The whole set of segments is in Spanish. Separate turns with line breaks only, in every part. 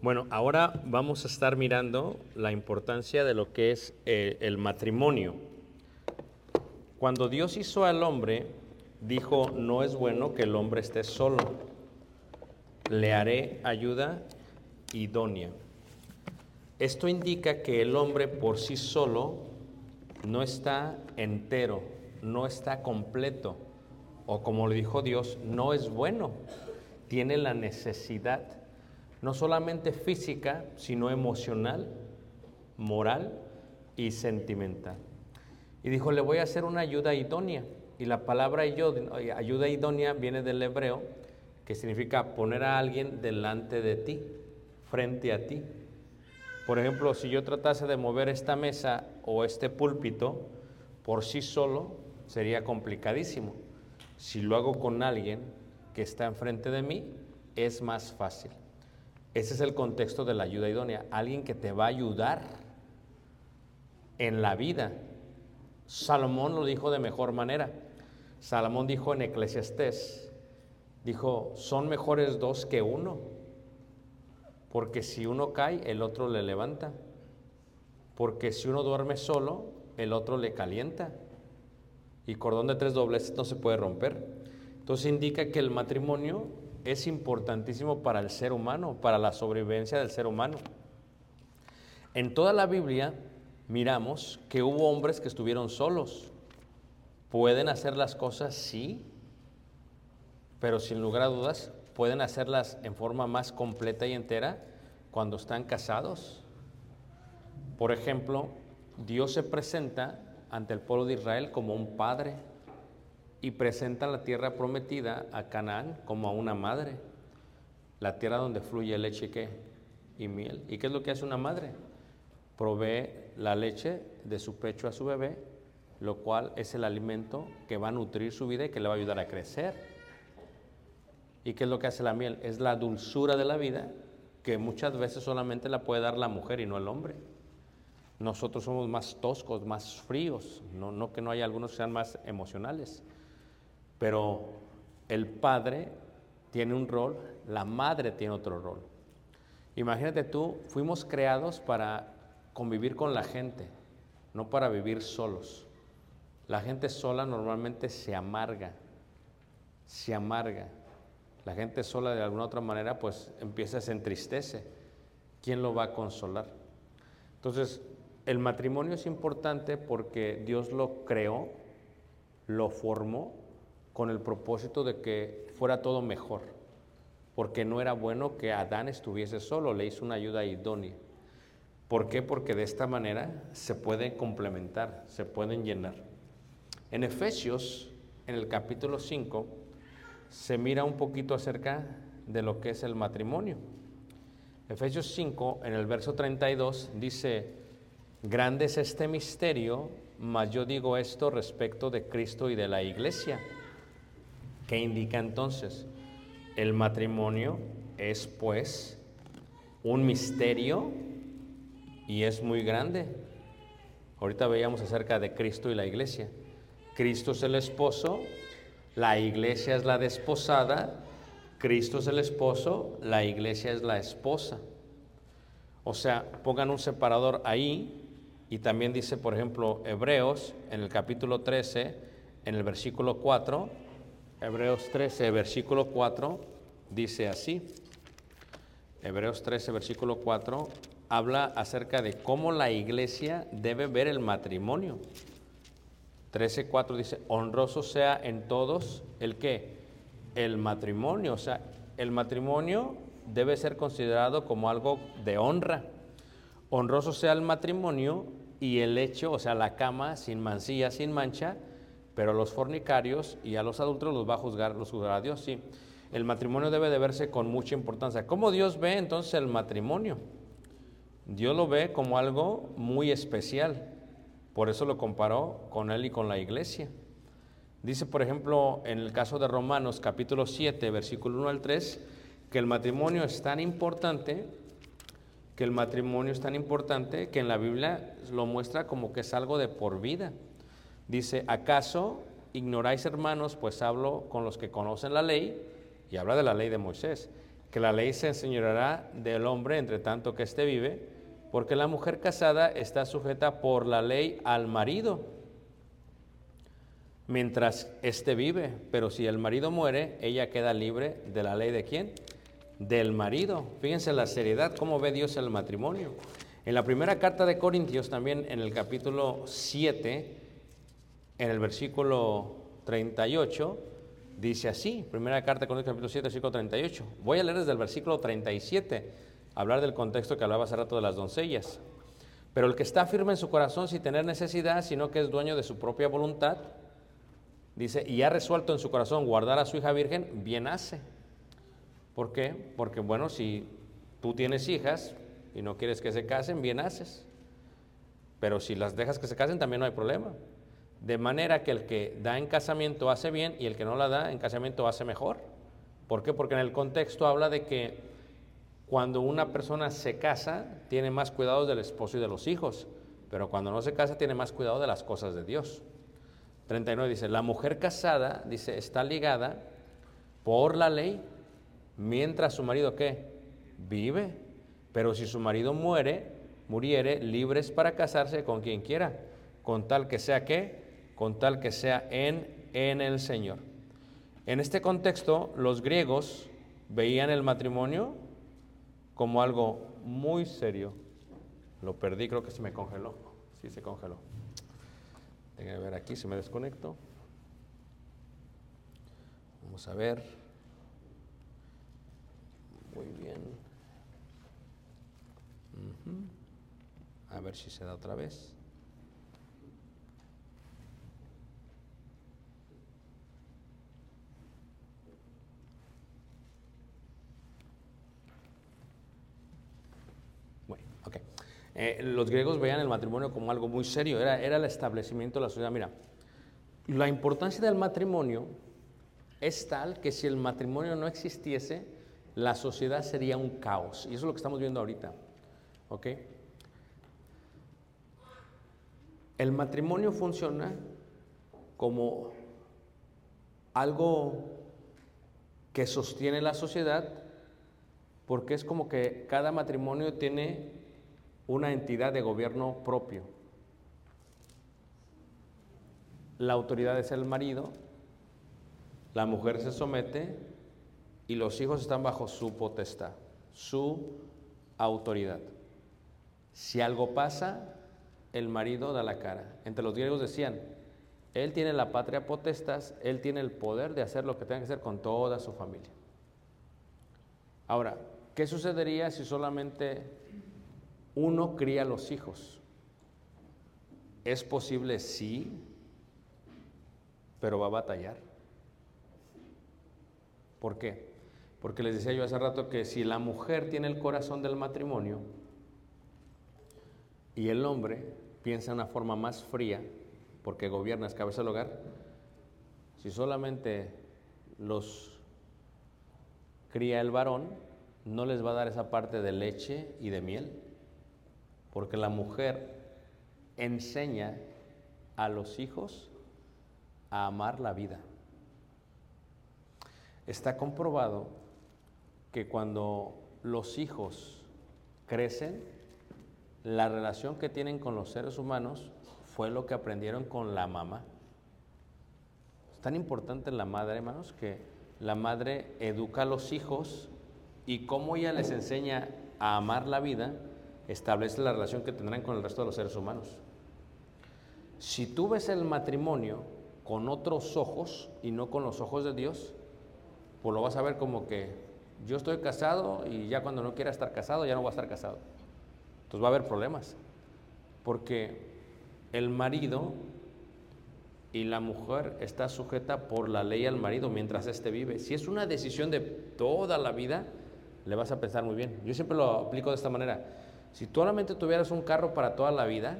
Bueno, ahora vamos a estar mirando la importancia de lo que es eh, el matrimonio. Cuando Dios hizo al hombre, dijo, no es bueno que el hombre esté solo, le haré ayuda idónea. Esto indica que el hombre por sí solo no está entero, no está completo, o como le dijo Dios, no es bueno, tiene la necesidad no solamente física, sino emocional, moral y sentimental. Y dijo, le voy a hacer una ayuda idónea. Y la palabra ayuda idónea viene del hebreo, que significa poner a alguien delante de ti, frente a ti. Por ejemplo, si yo tratase de mover esta mesa o este púlpito por sí solo, sería complicadísimo. Si lo hago con alguien que está enfrente de mí, es más fácil. Ese es el contexto de la ayuda idónea. Alguien que te va a ayudar en la vida. Salomón lo dijo de mejor manera. Salomón dijo en Eclesiastés, dijo, son mejores dos que uno, porque si uno cae, el otro le levanta, porque si uno duerme solo, el otro le calienta, y cordón de tres dobleces no se puede romper. Entonces indica que el matrimonio es importantísimo para el ser humano, para la sobrevivencia del ser humano. En toda la Biblia miramos que hubo hombres que estuvieron solos. ¿Pueden hacer las cosas? Sí, pero sin lugar a dudas pueden hacerlas en forma más completa y entera cuando están casados. Por ejemplo, Dios se presenta ante el pueblo de Israel como un padre y presenta la tierra prometida a Canaán como a una madre. la tierra donde fluye leche ¿qué? y miel. ¿Y qué es lo que hace una madre? Provee la leche de su pecho a su bebé, lo cual es el alimento que va a nutrir su vida y que le va a ayudar a crecer. ¿Y qué es lo que hace la miel? Es la dulzura de la vida que muchas veces solamente la puede dar la mujer y no el hombre. Nosotros somos más toscos, más fríos, no, no que no haya algunos que sean más emocionales, pero el padre tiene un rol, la madre tiene otro rol. Imagínate tú, fuimos creados para convivir con la gente, no para vivir solos. La gente sola normalmente se amarga, se amarga. La gente sola de alguna otra manera pues empieza, se entristece. ¿Quién lo va a consolar? Entonces, el matrimonio es importante porque Dios lo creó, lo formó con el propósito de que fuera todo mejor, porque no era bueno que Adán estuviese solo, le hizo una ayuda idónea. ¿Por qué? Porque de esta manera se pueden complementar, se pueden llenar. En Efesios, en el capítulo 5, se mira un poquito acerca de lo que es el matrimonio. Efesios 5, en el verso 32, dice, grande es este misterio, mas yo digo esto respecto de Cristo y de la iglesia. ¿Qué indica entonces? El matrimonio es pues un misterio y es muy grande. Ahorita veíamos acerca de Cristo y la iglesia. Cristo es el esposo, la iglesia es la desposada, Cristo es el esposo, la iglesia es la esposa. O sea, pongan un separador ahí y también dice, por ejemplo, Hebreos en el capítulo 13, en el versículo 4, Hebreos 13, versículo 4, dice así. Hebreos 13, versículo 4, habla acerca de cómo la iglesia debe ver el matrimonio. 13.4 dice, honroso sea en todos el que, el matrimonio, o sea, el matrimonio debe ser considerado como algo de honra. Honroso sea el matrimonio y el hecho, o sea, la cama sin mancilla, sin mancha, pero a los fornicarios y a los adultos los va a juzgar, los juzgará Dios, sí. El matrimonio debe de verse con mucha importancia. ¿Cómo Dios ve entonces el matrimonio? Dios lo ve como algo muy especial. Por eso lo comparó con él y con la iglesia. Dice, por ejemplo, en el caso de Romanos capítulo 7, versículo 1 al 3, que el matrimonio es tan importante, que el matrimonio es tan importante que en la Biblia lo muestra como que es algo de por vida. Dice, ¿acaso ignoráis hermanos? Pues hablo con los que conocen la ley, y habla de la ley de Moisés, que la ley se enseñoreará del hombre entre tanto que éste vive, porque la mujer casada está sujeta por la ley al marido mientras éste vive, pero si el marido muere, ella queda libre de la ley de quién? Del marido. Fíjense la seriedad, cómo ve Dios el matrimonio. En la primera carta de Corintios, también en el capítulo 7, en el versículo 38, dice así, primera carta de Corintios capítulo 7, versículo 38. Voy a leer desde el versículo 37 hablar del contexto que hablaba hace rato de las doncellas. Pero el que está firme en su corazón sin tener necesidad, sino que es dueño de su propia voluntad, dice, y ha resuelto en su corazón guardar a su hija virgen, bien hace. ¿Por qué? Porque bueno, si tú tienes hijas y no quieres que se casen, bien haces. Pero si las dejas que se casen, también no hay problema. De manera que el que da en casamiento hace bien y el que no la da en casamiento hace mejor. ¿Por qué? Porque en el contexto habla de que cuando una persona se casa, tiene más cuidado del esposo y de los hijos, pero cuando no se casa, tiene más cuidado de las cosas de Dios. 39 dice, la mujer casada, dice, está ligada por la ley, mientras su marido, ¿qué? Vive. Pero si su marido muere, muriere, libres para casarse con quien quiera, con tal que sea qué? Con tal que sea en, en el Señor. En este contexto, los griegos veían el matrimonio como algo muy serio. Lo perdí, creo que se me congeló. Sí, se congeló. Déjenme ver aquí si me desconecto. Vamos a ver. Muy bien. A ver si se da otra vez. Eh, los griegos veían el matrimonio como algo muy serio, era, era el establecimiento de la sociedad. Mira, la importancia del matrimonio es tal que si el matrimonio no existiese, la sociedad sería un caos. Y eso es lo que estamos viendo ahorita. ¿Ok? El matrimonio funciona como algo que sostiene la sociedad porque es como que cada matrimonio tiene una entidad de gobierno propio. La autoridad es el marido, la mujer se somete y los hijos están bajo su potestad, su autoridad. Si algo pasa, el marido da la cara. Entre los griegos decían, él tiene la patria potestas, él tiene el poder de hacer lo que tenga que hacer con toda su familia. Ahora, ¿qué sucedería si solamente uno cría los hijos? ¿Es posible? Sí, pero va a batallar. ¿Por qué? Porque les decía yo hace rato que si la mujer tiene el corazón del matrimonio y el hombre piensa de una forma más fría, porque gobierna es cabeza del hogar, si solamente los cría el varón, no les va a dar esa parte de leche y de miel, porque la mujer enseña a los hijos a amar la vida. Está comprobado que cuando los hijos crecen, la relación que tienen con los seres humanos fue lo que aprendieron con la mamá. Es tan importante la madre, hermanos, que la madre educa a los hijos y cómo ella les enseña a amar la vida, establece la relación que tendrán con el resto de los seres humanos. Si tú ves el matrimonio con otros ojos y no con los ojos de Dios, pues lo vas a ver como que yo estoy casado y ya cuando no quiera estar casado, ya no voy a estar casado. Entonces va a haber problemas. Porque el marido y la mujer está sujeta por la ley al marido mientras éste vive. Si es una decisión de toda la vida, le vas a pensar muy bien. Yo siempre lo aplico de esta manera. Si tú solamente tuvieras un carro para toda la vida,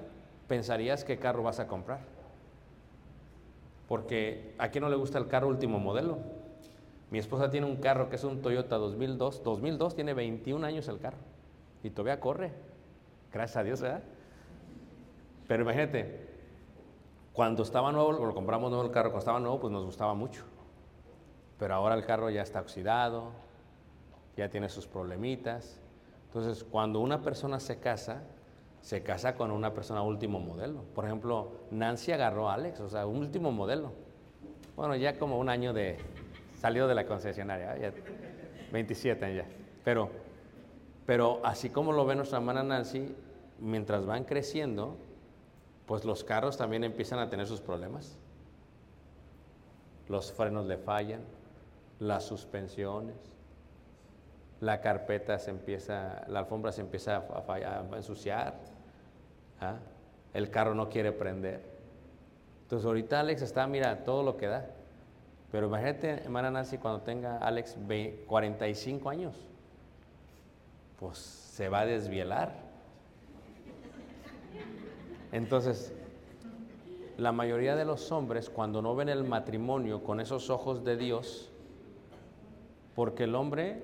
pensarías qué carro vas a comprar. Porque a quién no le gusta el carro último modelo. Mi esposa tiene un carro que es un Toyota 2002. 2002 tiene 21 años el carro. Y todavía corre. Gracias a Dios, ¿verdad? Pero imagínate, cuando estaba nuevo, lo compramos nuevo el carro, cuando estaba nuevo, pues nos gustaba mucho. Pero ahora el carro ya está oxidado, ya tiene sus problemitas. Entonces, cuando una persona se casa, se casa con una persona último modelo. Por ejemplo, Nancy agarró a Alex, o sea, último modelo. Bueno, ya como un año de salido de la concesionaria, ya 27 ya. Pero, pero así como lo ve nuestra hermana Nancy, mientras van creciendo, pues los carros también empiezan a tener sus problemas. Los frenos le fallan, las suspensiones, la carpeta se empieza, la alfombra se empieza a, ensuciar, ¿ah? el carro no quiere prender. Entonces ahorita Alex está, mira, todo lo que da. Pero imagínate, hermana Nancy, cuando tenga Alex 45 años, pues se va a desvielar. Entonces, la mayoría de los hombres, cuando no ven el matrimonio con esos ojos de Dios, porque el hombre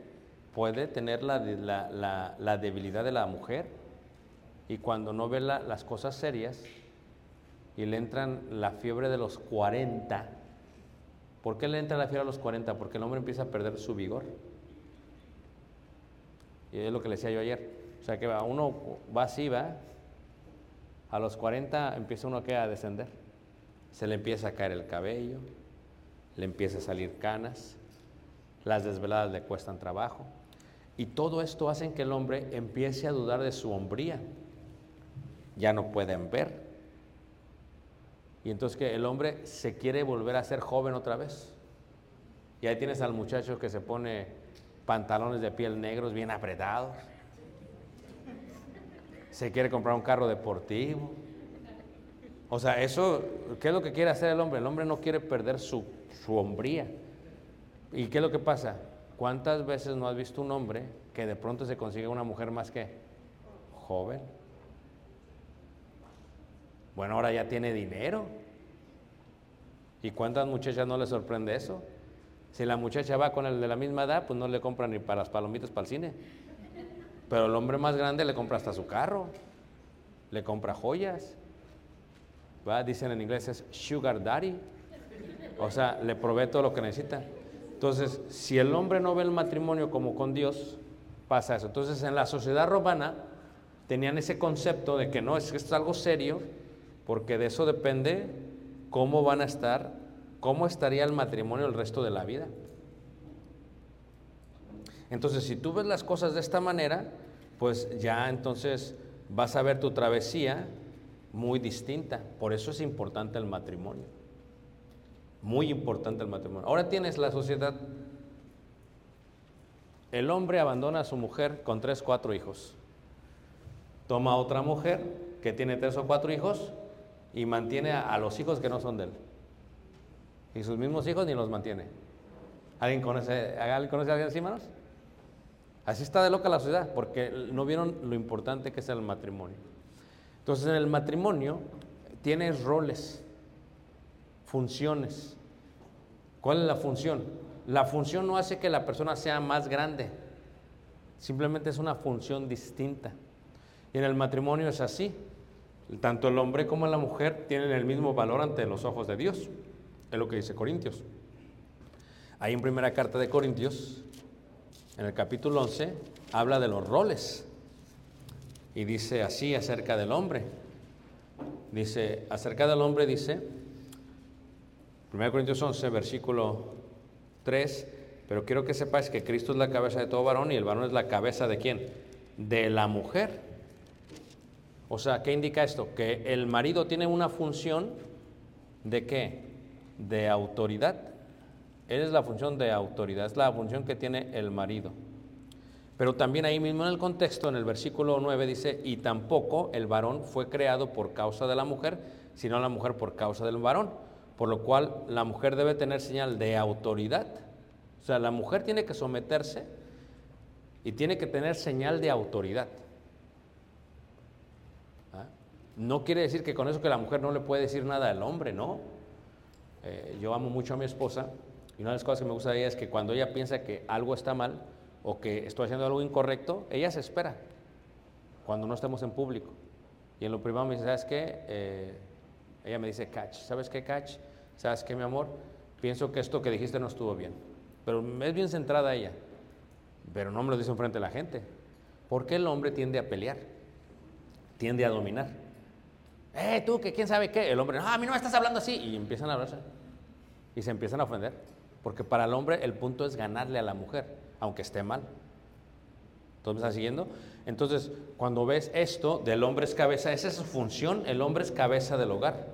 puede tener la, la, la, debilidad de la mujer, y cuando no ve las cosas serias y le entran la fiebre de los 40, ¿por qué le entra la fiebre a los 40? Porque el hombre empieza a perder su vigor. Y es lo que le decía yo ayer. O sea que uno va así, va, a los 40 empieza uno a descender. Se le empieza a caer el cabello, le empieza a salir canas, las desveladas le cuestan trabajo. Y todo esto hace que el hombre empiece a dudar de su hombría. Ya no pueden ver. Y entonces que el hombre se quiere volver a ser joven otra vez. Y ahí tienes al muchacho que se pone pantalones de piel negros bien apretados se quiere comprar un carro deportivo. O sea, eso, ¿qué es lo que quiere hacer el hombre? El hombre no quiere perder su, su hombría. ¿Y qué es lo que pasa? ¿Cuántas veces no has visto un hombre que de pronto se consigue una mujer más que joven? Bueno, ahora ya tiene dinero. ¿Y cuántas muchachas no le sorprende eso? Si la muchacha va con el de la misma edad, pues no le compra ni para las palomitas para el cine. Pero el hombre más grande le compra hasta su carro, le compra joyas. ¿va? Dicen en inglés es sugar daddy. O sea, le provee todo lo que necesita. Entonces, si el hombre no ve el matrimonio como con Dios, pasa eso. Entonces, en la sociedad romana tenían ese concepto de que no, es que esto es algo serio, porque de eso depende cómo van a estar, cómo estaría el matrimonio el resto de la vida. Entonces, si tú ves las cosas de esta manera, pues ya entonces vas a ver tu travesía muy distinta. Por eso es importante el matrimonio. Muy importante el matrimonio. Ahora tienes la sociedad. El hombre abandona a su mujer con tres, cuatro hijos. Toma otra mujer que tiene tres o cuatro hijos y mantiene a, a los hijos que no son de él. Y sus mismos hijos ni los mantiene. ¿Alguien conoce, ¿alguien conoce a alguien así, hermanos? Así está de loca la sociedad, porque no vieron lo importante que es el matrimonio. Entonces, en el matrimonio tienes roles, funciones. ¿Cuál es la función? La función no hace que la persona sea más grande, simplemente es una función distinta. Y en el matrimonio es así. Tanto el hombre como la mujer tienen el mismo valor ante los ojos de Dios. Es lo que dice Corintios. Ahí en primera carta de Corintios, en el capítulo 11, habla de los roles. Y dice así acerca del hombre. Dice, acerca del hombre dice, 1 Corintios 11, versículo 3, pero quiero que sepáis que Cristo es la cabeza de todo varón y el varón es la cabeza de quién? De la mujer. O sea, ¿qué indica esto? Que el marido tiene una función de qué? De autoridad. Él es la función de autoridad, es la función que tiene el marido. Pero también ahí mismo en el contexto, en el versículo 9 dice, y tampoco el varón fue creado por causa de la mujer, sino la mujer por causa del varón, por lo cual la mujer debe tener señal de autoridad. O sea, la mujer tiene que someterse y tiene que tener señal de autoridad. ¿Ah? No quiere decir que con eso que la mujer no le puede decir nada al hombre, no. Eh, yo amo mucho a mi esposa y una de las cosas que me gusta de ella es que cuando ella piensa que algo está mal o que estoy haciendo algo incorrecto, ella se espera cuando no estemos en público. Y en lo privado me dice, ¿sabes qué? Eh, ella me dice, catch, ¿sabes qué, catch? ¿Sabes qué, mi amor? Pienso que esto que dijiste no estuvo bien. Pero es bien centrada ella. Pero no me lo dice enfrente de la gente. Porque el hombre tiende a pelear, tiende a dominar. ¡Eh, tú, que quién sabe qué! El hombre, no, a mí no me estás hablando así. Y empiezan a hablarse. Y se empiezan a ofender. Porque para el hombre el punto es ganarle a la mujer, aunque esté mal. ¿Entonces me estás siguiendo? Entonces, cuando ves esto, del hombre es cabeza, esa es su función, el hombre es cabeza del hogar.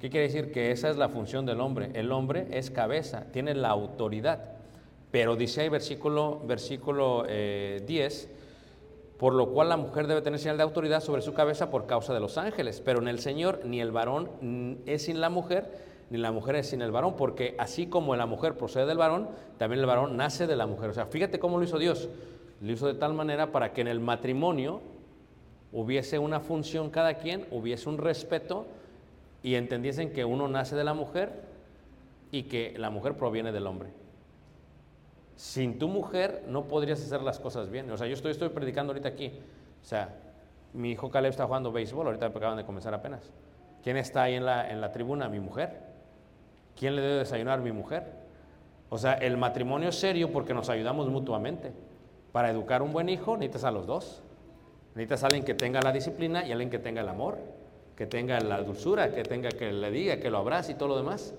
¿Qué quiere decir? Que esa es la función del hombre. El hombre es cabeza, tiene la autoridad. Pero dice ahí versículo, versículo eh, 10, por lo cual la mujer debe tener señal de autoridad sobre su cabeza por causa de los ángeles. Pero en el Señor ni el varón mm, es sin la mujer, ni la mujer es sin el varón, porque así como la mujer procede del varón, también el varón nace de la mujer. O sea, fíjate cómo lo hizo Dios. Lo hizo de tal manera para que en el matrimonio hubiese una función cada quien, hubiese un respeto y entendiesen que uno nace de la mujer y que la mujer proviene del hombre. Sin tu mujer no podrías hacer las cosas bien. O sea, yo estoy, estoy predicando ahorita aquí. O sea, mi hijo Caleb está jugando béisbol, ahorita acaban de comenzar apenas. ¿Quién está ahí en la, en la tribuna? Mi mujer. ¿Quién le debe desayunar? Mi mujer. O sea, el matrimonio es serio porque nos ayudamos mutuamente. Para educar un buen hijo necesitas a los dos. Necesitas a alguien que tenga la disciplina y alguien que tenga el amor, que tenga la dulzura, que tenga que le diga, que lo abrace y todo lo demás.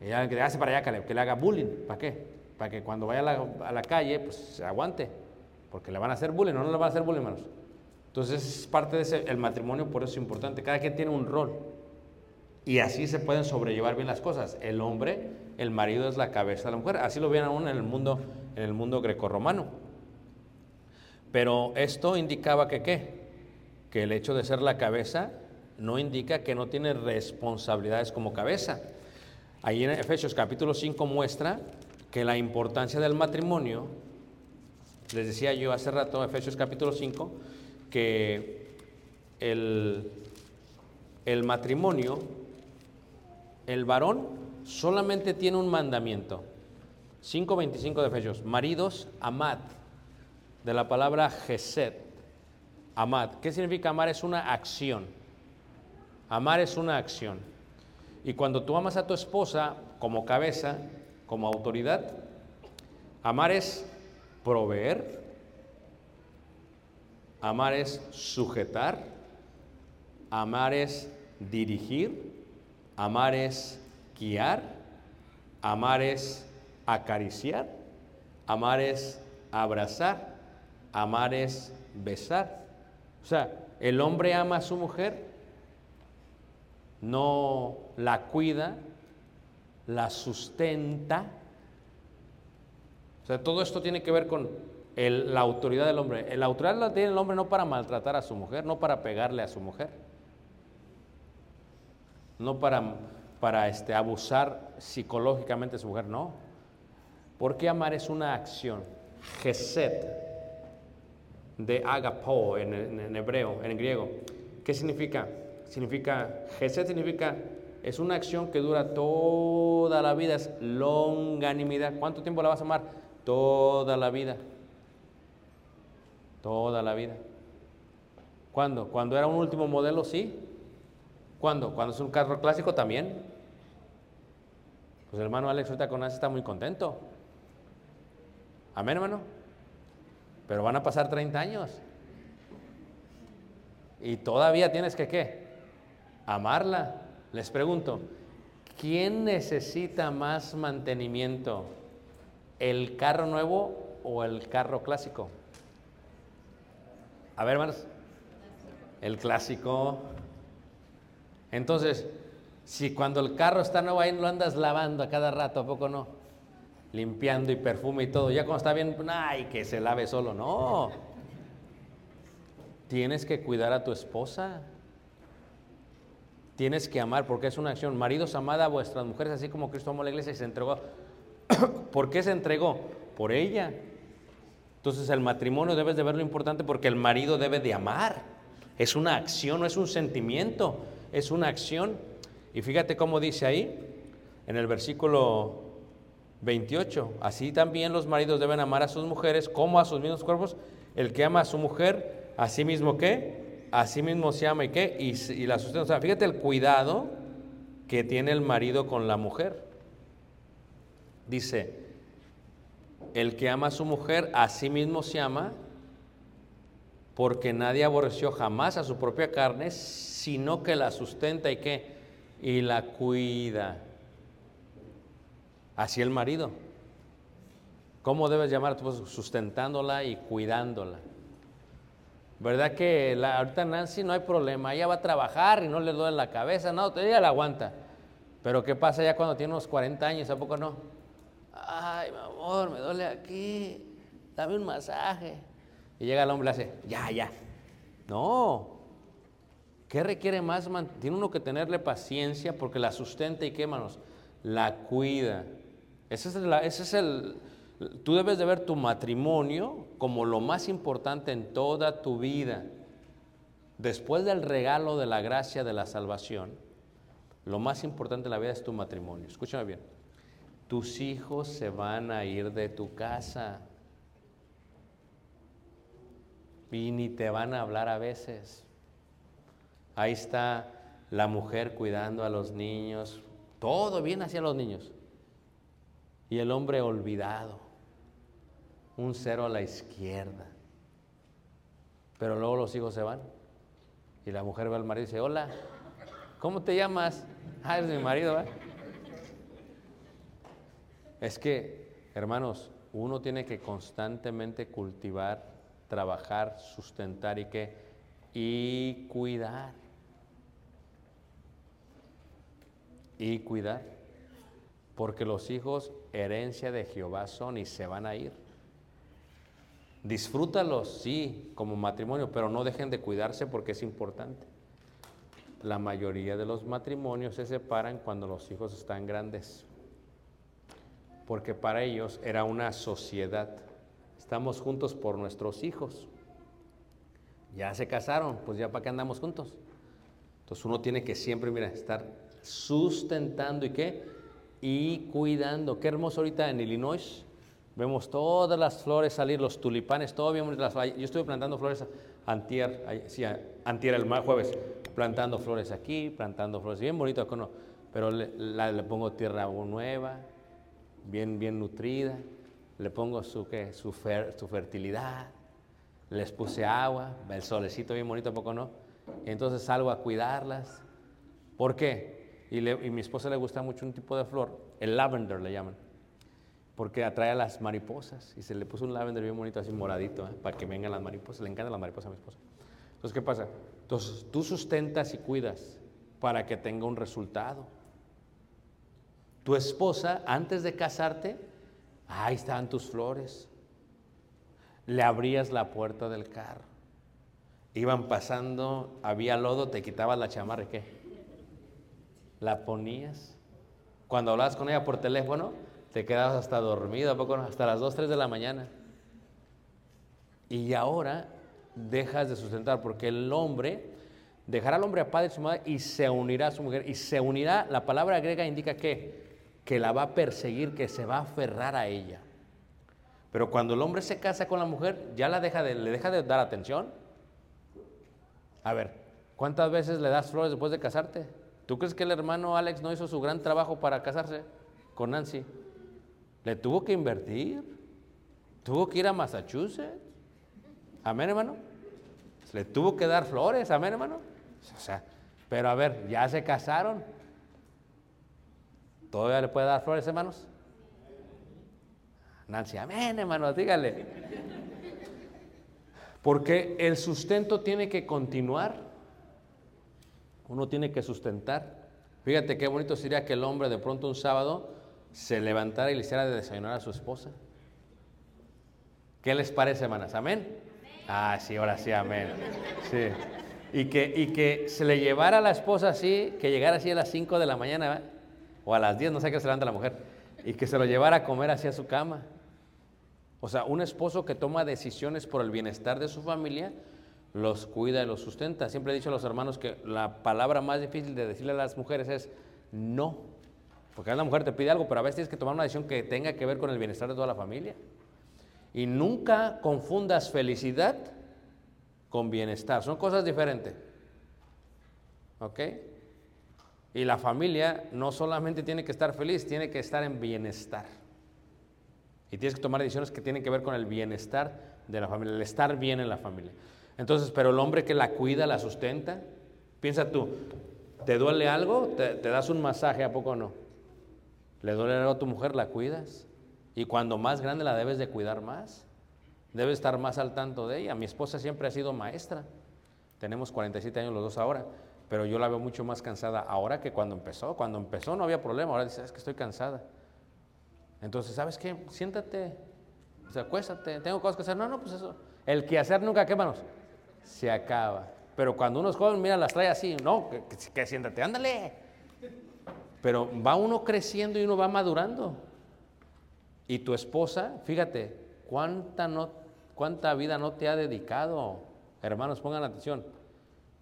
Alguien que hace para allá, que le haga bullying. ¿Para qué? Para que cuando vaya a la, calle, pues se aguante. Porque le van a hacer bullying, no, no le van a hacer bullying, hermanos. Entonces es parte de ese, el matrimonio, por eso es importante. Cada quien tiene un rol. Y así se pueden sobrellevar bien las cosas. El hombre, el marido es la cabeza de la mujer. Así lo ven aún en el mundo, en el mundo grecorromano. Pero esto indicaba que qué? Que el hecho de ser la cabeza no indica que no tiene responsabilidades como cabeza. Ahí en Efesios capítulo 5 muestra que la importancia del matrimonio, les decía yo hace rato, Efesios capítulo 5, que el, el matrimonio, el varón solamente tiene un mandamiento. 5.25 de Efesios. Maridos, amad. De la palabra gesed. Amad. ¿Qué significa amar? Es una acción. Amar es una acción. Y cuando tú amas a tu esposa como cabeza, como autoridad, amar es proveer, amar es sujetar, amar es dirigir, amar es guiar, amar es acariciar, amar es abrazar, amar es besar. O sea, el hombre ama a su mujer, no la cuida, la sustenta. O sea, todo esto tiene que ver con la autoridad del hombre. La autoridad la tiene el hombre no para maltratar a su mujer, no para pegarle a su mujer, no para, para este, abusar psicológicamente de su mujer, no. Porque amar es una acción. Gesed, de agapo en, en- en hebreo, en griego. ¿Qué significa? Significa, gesed significa, es una acción que dura toda la vida, es longanimidad. ¿Cuánto tiempo la vas a amar? Toda la vida. Toda la vida. ¿Cuándo? Cuando era un último modelo, sí. ¿Cuándo? Cuando es un carro clásico también. Pues el hermano Alex ahorita con está muy contento. Amén, hermano. Pero van a pasar 30 años. Y todavía tienes que qué? Amarla. Les pregunto, ¿quién necesita más mantenimiento? ¿El carro nuevo o el carro clásico? A ver, hermanos. El clásico. Entonces, si cuando el carro está nuevo ahí lo andas lavando a cada rato, ¿a poco no? Limpiando y perfume y todo. Ya cuando está bien, ay, que se lave solo. No. Tienes que cuidar a tu esposa. Tienes que amar porque es una acción. Maridos, amad a vuestras mujeres así como Cristo amó a la iglesia y se entregó. ¿Por qué se entregó? Por ella. Entonces el matrimonio debes de ver lo importante porque el marido debe de amar. Es una acción, no es un sentimiento, es una acción. Y fíjate cómo dice ahí, en el versículo 28, así también los maridos deben amar a sus mujeres como a sus mismos cuerpos. El que ama a su mujer, a sí mismo qué? A sí mismo se ama y qué? Y, la sustenta. O sea, fíjate el cuidado que tiene el marido con la mujer. Dice, el que ama a su mujer, a sí mismo se ama, porque nadie aborreció jamás a su propia carne, sino que la sustenta y qué? Y la cuida. Así el marido. ¿Cómo debes llamar? Sustentándola y cuidándola. ¿Verdad que la, ahorita Nancy no hay problema? Ella va a trabajar y no le duele la cabeza, no, ella la aguanta. Pero ¿qué pasa ya cuando tiene unos 40 años? ¿A poco no? Ay, mi amor, me duele aquí, dame un masaje. Y llega el hombre y le hace, ya, ya. No. ¿Qué requiere más? Tiene uno que tenerle paciencia porque la sustenta y qué, manos, la cuida. Ese es, la- ese es el... Tú debes de ver tu matrimonio como lo más importante en toda tu vida. Después del regalo de la gracia de la salvación, lo más importante en la vida es tu matrimonio. Escúchame bien. Tus hijos se van a ir de tu casa y ni te van a hablar a veces. Ahí está la mujer cuidando a los niños, todo bien hacia los niños. Y el hombre olvidado, un cero a la izquierda. Pero luego los hijos se van y la mujer ve al marido y dice, hola, ¿cómo te llamas? Ah, eres mi marido. Es que, hermanos, uno tiene que constantemente cultivar, trabajar, sustentar y qué? Y cuidar. Y cuidar. Porque los hijos, herencia de Jehová son y se van a ir. Disfrútalos, sí, como matrimonio, pero no dejen de cuidarse porque es importante. La mayoría de los matrimonios se separan cuando los hijos están grandes porque para ellos era una sociedad. Estamos juntos por nuestros hijos. Ya se casaron, pues ya para qué andamos juntos. Entonces uno tiene que siempre, mira, estar sustentando y qué? Y cuidando. Qué hermoso ahorita en Illinois. Vemos todas las flores salir, los tulipanes, todo bien. Las- Yo estuve plantando flores antier, sí, a- antier el jueves, plantando flores aquí, plantando flores, bien bonito, pero le, pongo tierra nueva, bien, bien nutrida, le pongo su, ¿qué? Su, fer- su fertilidad, les puse agua, el solecito bien bonito, ¿a poco no? Entonces salgo a cuidarlas. ¿Por qué? Y, le- y mi esposa le gusta mucho un tipo de flor, el lavender le llaman, porque atrae a las mariposas. Y se le puso un lavender bien bonito, así moradito, ¿eh? para que vengan las mariposas. Le encantan las mariposas a mi esposa. Entonces, ¿qué pasa? Entonces, tú sustentas y cuidas para que tenga un resultado. Tu esposa, antes de casarte, ahí estaban tus flores. Le abrías la puerta del carro. Iban pasando, había lodo, te quitabas la chamarra y qué? La ponías. Cuando hablabas con ella por teléfono, te quedabas hasta dormido, ¿a poco hasta las 2, 3 de la mañana. Y ahora dejas de sustentar, porque el hombre dejará al hombre a padre y su madre y se unirá a su mujer. Y se unirá, la palabra griega indica que, que la va a perseguir, que se va a aferrar a ella. Pero cuando el hombre se casa con la mujer, ya la deja de, le deja de dar atención. A ver, ¿cuántas veces le das flores después de casarte? ¿Tú crees que el hermano Alex no hizo su gran trabajo para casarse con Nancy? Le tuvo que invertir, tuvo que ir a Massachusetts. Amén, hermano. Le tuvo que dar flores, amén, hermano. O sea, pero a ver, ya se casaron. ¿Todavía le puede dar flores, hermanos? Nancy, amén, hermano, dígale. Porque el sustento tiene que continuar. Uno tiene que sustentar. Fíjate qué bonito sería que el hombre de pronto un sábado se levantara y le hiciera de desayunar a su esposa. ¿Qué les parece, hermanas? ¿Amén? Ah, sí, ahora sí, amén. Sí. Y que, y que se le llevara a la esposa así, que llegara así a las 5 de la mañana, o a las 10, no sé qué se levanta la mujer, y que se lo llevara a comer hacia su cama. O sea, un esposo que toma decisiones por el bienestar de su familia, los cuida y los sustenta. Siempre he dicho a los hermanos que la palabra más difícil de decirle a las mujeres es no. Porque a la mujer te pide algo, pero a veces tienes que tomar una decisión que tenga que ver con el bienestar de toda la familia. Y nunca confundas felicidad con bienestar. Son cosas diferentes. ¿Ok? Y la familia no solamente tiene que estar feliz, tiene que estar en bienestar. Y tienes que tomar decisiones que tienen que ver con el bienestar de la familia, el estar bien en la familia. Entonces, pero el hombre que la cuida, la sustenta, piensa tú, ¿te duele algo? ¿Te, das un masaje? ¿A poco no? ¿Le duele a tu mujer? ¿La cuidas? Y cuando más grande la debes de cuidar más. Debes estar más al tanto de ella. Mi esposa siempre ha sido maestra. Tenemos 47 años los dos ahora, pero yo la veo mucho más cansada ahora que cuando empezó. Cuando empezó no había problema, ahora dice, es que estoy cansada. Entonces, ¿sabes qué? Siéntate, o sea, acuéstate, tengo cosas que hacer. No, no, pues eso. El que hacer nunca, ¿qué manos? Se acaba. Pero cuando uno es joven, mira, las trae así, no, que- que siéntate, ándale. Pero va uno creciendo y uno va madurando. Y tu esposa, fíjate, cuánta, no, cuánta vida no te ha dedicado. Hermanos, pongan atención.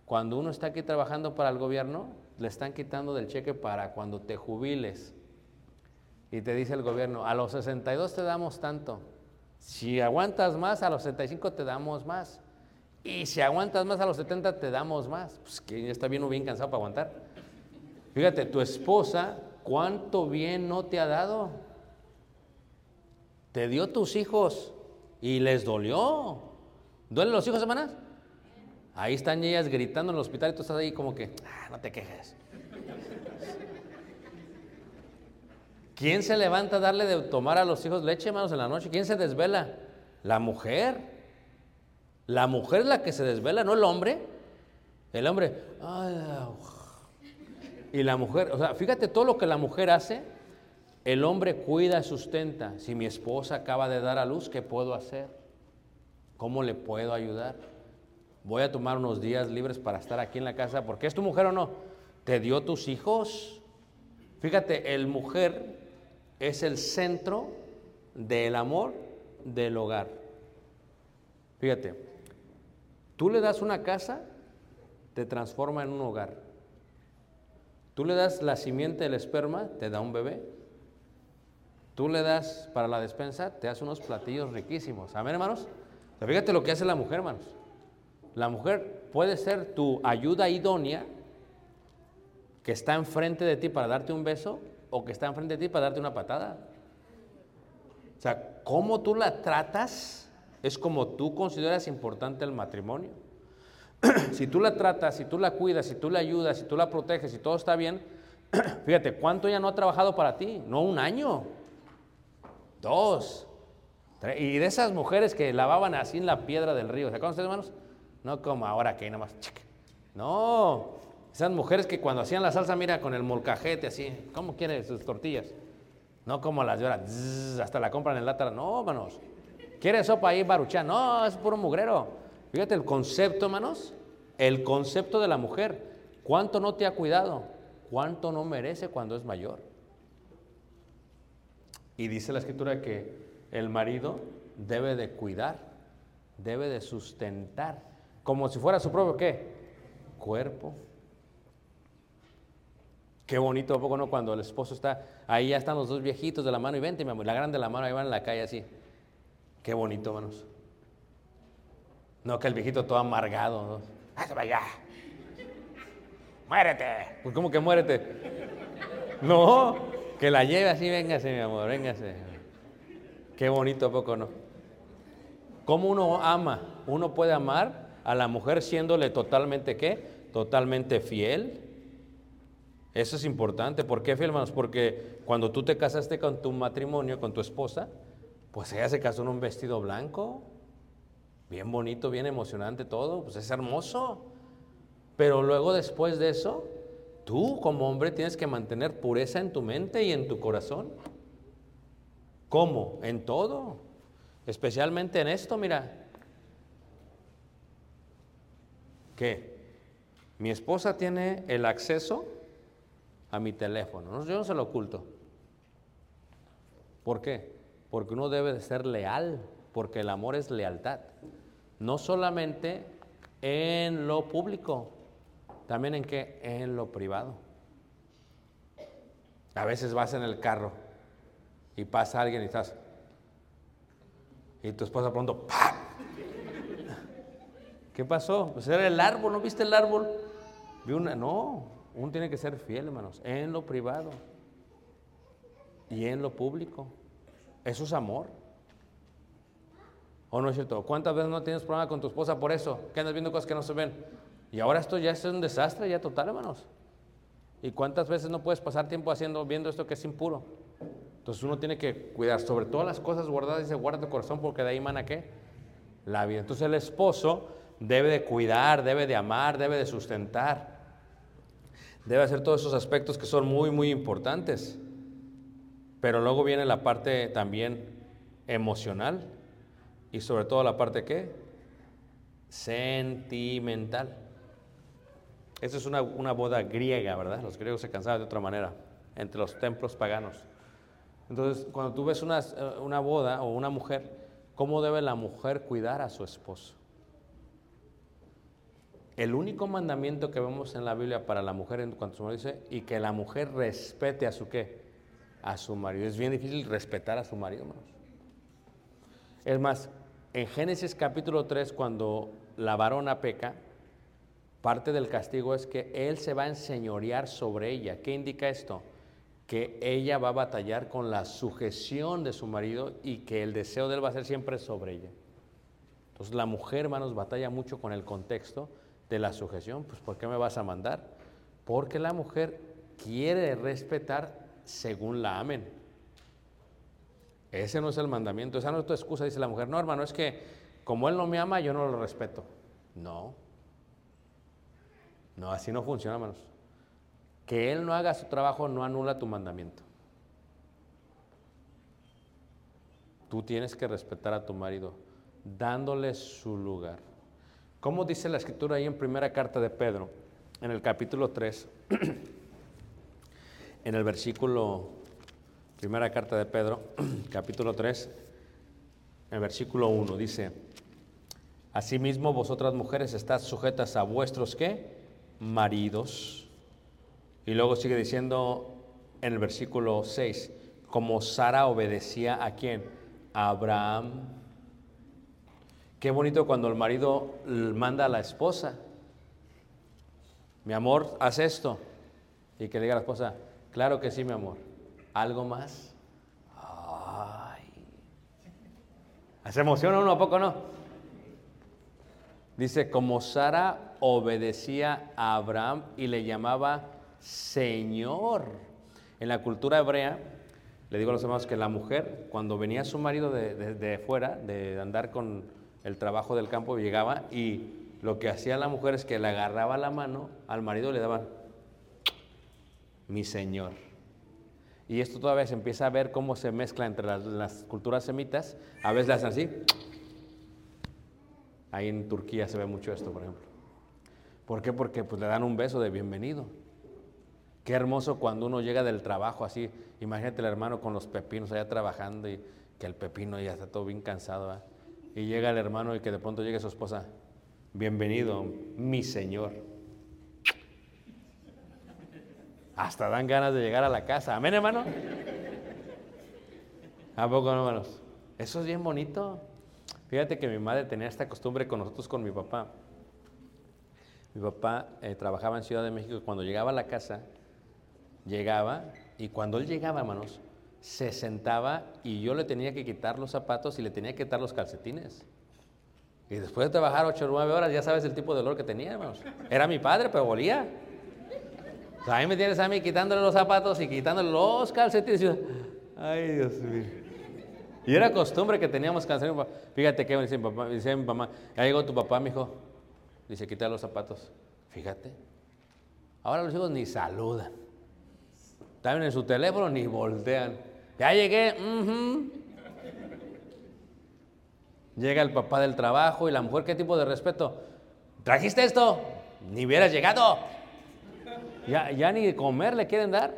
Cuando uno está aquí trabajando para el gobierno, le están quitando del cheque para cuando te jubiles. Y te dice el gobierno, a los 62 te damos tanto. Si aguantas más, a los 75 te damos más. Y si aguantas más, a los 70 te damos más. Pues que ya está bien o bien cansado para aguantar. Fíjate, tu esposa, ¿cuánto bien no te ha dado? Te dio tus hijos y les dolió. ¿Duelen los hijos, hermanas? Ahí están ellas gritando en el hospital y tú estás ahí como que, "Ah, no te quejes. ¿Quién se levanta a darle de tomar a los hijos leche, hermanos, en la noche? ¿Quién se desvela? La mujer. La mujer es la que se desvela, no el hombre. El hombre, "Ay, y la mujer, o sea, fíjate todo lo que la mujer hace, el hombre cuida y sustenta. Si mi esposa acaba de dar a luz, ¿qué puedo hacer? ¿Cómo le puedo ayudar? Voy a tomar unos días libres para estar aquí en la casa, porque es tu mujer o no. ¿Te dio tus hijos? Fíjate, el mujer es el centro del amor del hogar. Fíjate, tú le das una casa, te transforma en un hogar. Tú le das la simiente del esperma, te da un bebé. Tú le das para la despensa, te hace unos platillos riquísimos. Amén, hermanos. Fíjate lo que hace la mujer, hermanos. La mujer puede ser tu ayuda idónea que está enfrente de ti para darte un beso o que está enfrente de ti para darte una patada. O sea, cómo tú la tratas es como tú consideras importante el matrimonio. si tú la tratas, si tú la cuidas, si tú la ayudas, si tú la proteges, si todo está bien, fíjate, ¿cuánto ya no ha trabajado para ti? No un año, dos. tres. Y de esas mujeres que lavaban así en la piedra del río, ¿se acuerdan ustedes, hermanos? No como ahora que hay nada más. No, esas mujeres que cuando hacían la salsa, mira, con el molcajete así, ¿cómo quiere sus tortillas? No como las de ahora, hasta la compran en lata. No, hermanos. ¿Quiere sopa ahí, baruchá? No, es puro mugrero. Fíjate el concepto, hermanos. El concepto de la mujer. ¿Cuánto no te ha cuidado? ¿Cuánto no merece cuando es mayor? Y dice la escritura que el marido debe de cuidar, debe de sustentar, como si fuera su propio qué? Cuerpo. Qué bonito, ¿a poco no? Cuando el esposo está, ahí ya están los dos viejitos de la mano y vente, mi amor, la grande de la mano, ahí van en la calle así. Qué bonito, hermanos. No, que el viejito todo amargado. ¿no? ¡Ah, se vaya! ¡Muérete! Pues, ¿cómo que muérete? No, que la lleve así, véngase, mi amor, véngase. Qué bonito, ¿a poco no? ¿Cómo uno ama? Uno puede amar a la mujer siéndole totalmente, ¿qué? Totalmente fiel. Eso es importante. ¿Por qué fiel, hermanos? Porque cuando tú te casaste con tu matrimonio, con tu esposa, pues ella se casó en un vestido blanco, bien bonito, bien emocionante todo, pues es hermoso. Pero luego después de eso, tú como hombre tienes que mantener pureza en tu mente y en tu corazón. ¿Cómo? En todo. Especialmente en esto, mira. ¿Qué? Mi esposa tiene el acceso a mi teléfono. No, yo no se lo oculto. ¿Por qué? Porque uno debe de ser leal, porque el amor es lealtad. No solamente en lo público, también en qué? En lo privado. A veces vas en el carro y pasa alguien y estás. Y tu esposa pronto, ¡pam! ¿Qué pasó? Pues era el árbol, ¿no viste el árbol? Vi una, no, uno tiene que ser fiel, hermanos, en lo privado y en lo público. Eso es amor. ¿O no es cierto? ¿Cuántas veces no tienes problema con tu esposa por eso? Que andas viendo cosas que no se ven. Y ahora esto ya es un desastre, ya total, hermanos. ¿Y cuántas veces no puedes pasar tiempo haciendo, viendo esto que es impuro? Entonces uno tiene que cuidar sobre todas las cosas guardadas, dice, guarda tu corazón porque de ahí mana qué? La vida. Entonces el esposo debe de cuidar, debe de amar, debe de sustentar. Debe hacer todos esos aspectos que son muy, muy importantes. Pero luego viene la parte también emocional y sobre todo la parte qué? Sentimental. Esa es una, una boda griega, ¿verdad? Los griegos se cansaban de otra manera, entre los templos paganos. Entonces, cuando tú ves una, una boda o una mujer, ¿cómo debe la mujer cuidar a su esposo? El único mandamiento que vemos en la Biblia para la mujer en cuanto a su marido dice, y que la mujer respete a su qué? A su marido. Es bien difícil respetar a su marido, hermanos. Es más, en Génesis capítulo 3, cuando la varona peca, parte del castigo es que él se va a enseñorear sobre ella. ¿Qué indica esto? Que ella va a batallar con la sujeción de su marido y que el deseo de él va a ser siempre sobre ella. Entonces la mujer, hermanos, batalla mucho con el contexto de la sujeción. Pues ¿por qué me vas a mandar? Porque la mujer quiere respetar según la amen. Ese no es el mandamiento, esa no es tu excusa, dice la mujer. No, hermano, es que como él no me ama, yo no lo respeto. No. No, así no funciona, hermanos. Que él no haga su trabajo no anula tu mandamiento. Tú tienes que respetar a tu marido, dándole su lugar. ¿Cómo dice la escritura ahí en primera carta de Pedro, en el capítulo 3, en el versículo, primera carta de Pedro, capítulo 3, en versículo 1, dice, Asimismo vosotras mujeres estás sujetas a vuestros qué? Maridos, Y luego sigue diciendo en el versículo 6, como Sara obedecía a quién? A Abraham. Qué bonito cuando el marido manda a la esposa. Mi amor, haz esto. Y que diga la esposa, claro que sí, mi amor. ¿Algo más? Ay. ¿Se emociona uno a poco no? Dice, como Sara obedecía a Abraham y le llamaba Señor. En la cultura hebrea, le digo a los hermanos que la mujer, cuando venía su marido de, de, fuera, de andar con el trabajo del campo, llegaba y lo que hacía la mujer es que le agarraba la mano al marido y le daban, mi señor. Y esto todavía se empieza a ver cómo se mezcla entre las, las culturas semitas. A veces le hacen así. Ahí en Turquía se ve mucho esto, por ejemplo. ¿Por qué? Porque pues, le dan un beso de bienvenido. Qué hermoso cuando uno llega del trabajo así. Imagínate el hermano con los pepinos allá trabajando y que el pepino ya está todo bien cansado. Y llega el hermano y que de pronto llegue su esposa. Bienvenido, mi Señor. Hasta dan ganas de llegar a la casa. Amén, hermano. ¿A poco no, hermanos? Eso es bien bonito. Fíjate que mi madre tenía esta costumbre con nosotros, con mi papá. Mi papá eh, trabajaba en Ciudad de México y cuando llegaba a la casa, llegaba y cuando él llegaba, hermanos, se sentaba y yo le tenía que quitar los zapatos y le tenía que quitar los calcetines. Y después de trabajar 8 o 9 horas, ya sabes el tipo de olor que tenía, hermanos. Era mi padre, pero olía. O sea, a mí me tienes a mí quitándole los zapatos y quitándole los calcetines. Ay, Dios mío. Y era costumbre que teníamos calcetines. Fíjate que dice mi papá, dice mi mamá, ya llegó tu papá, mi hijo. Dice, quita los zapatos. Fíjate. Ahora los hijos ni saludan. Están en su teléfono ni voltean. Ya llegué. Llega el papá del trabajo y la mujer, ¿qué tipo de respeto? ¿Trajiste esto? Ni hubieras llegado. Ya, ya ni comer le quieren dar.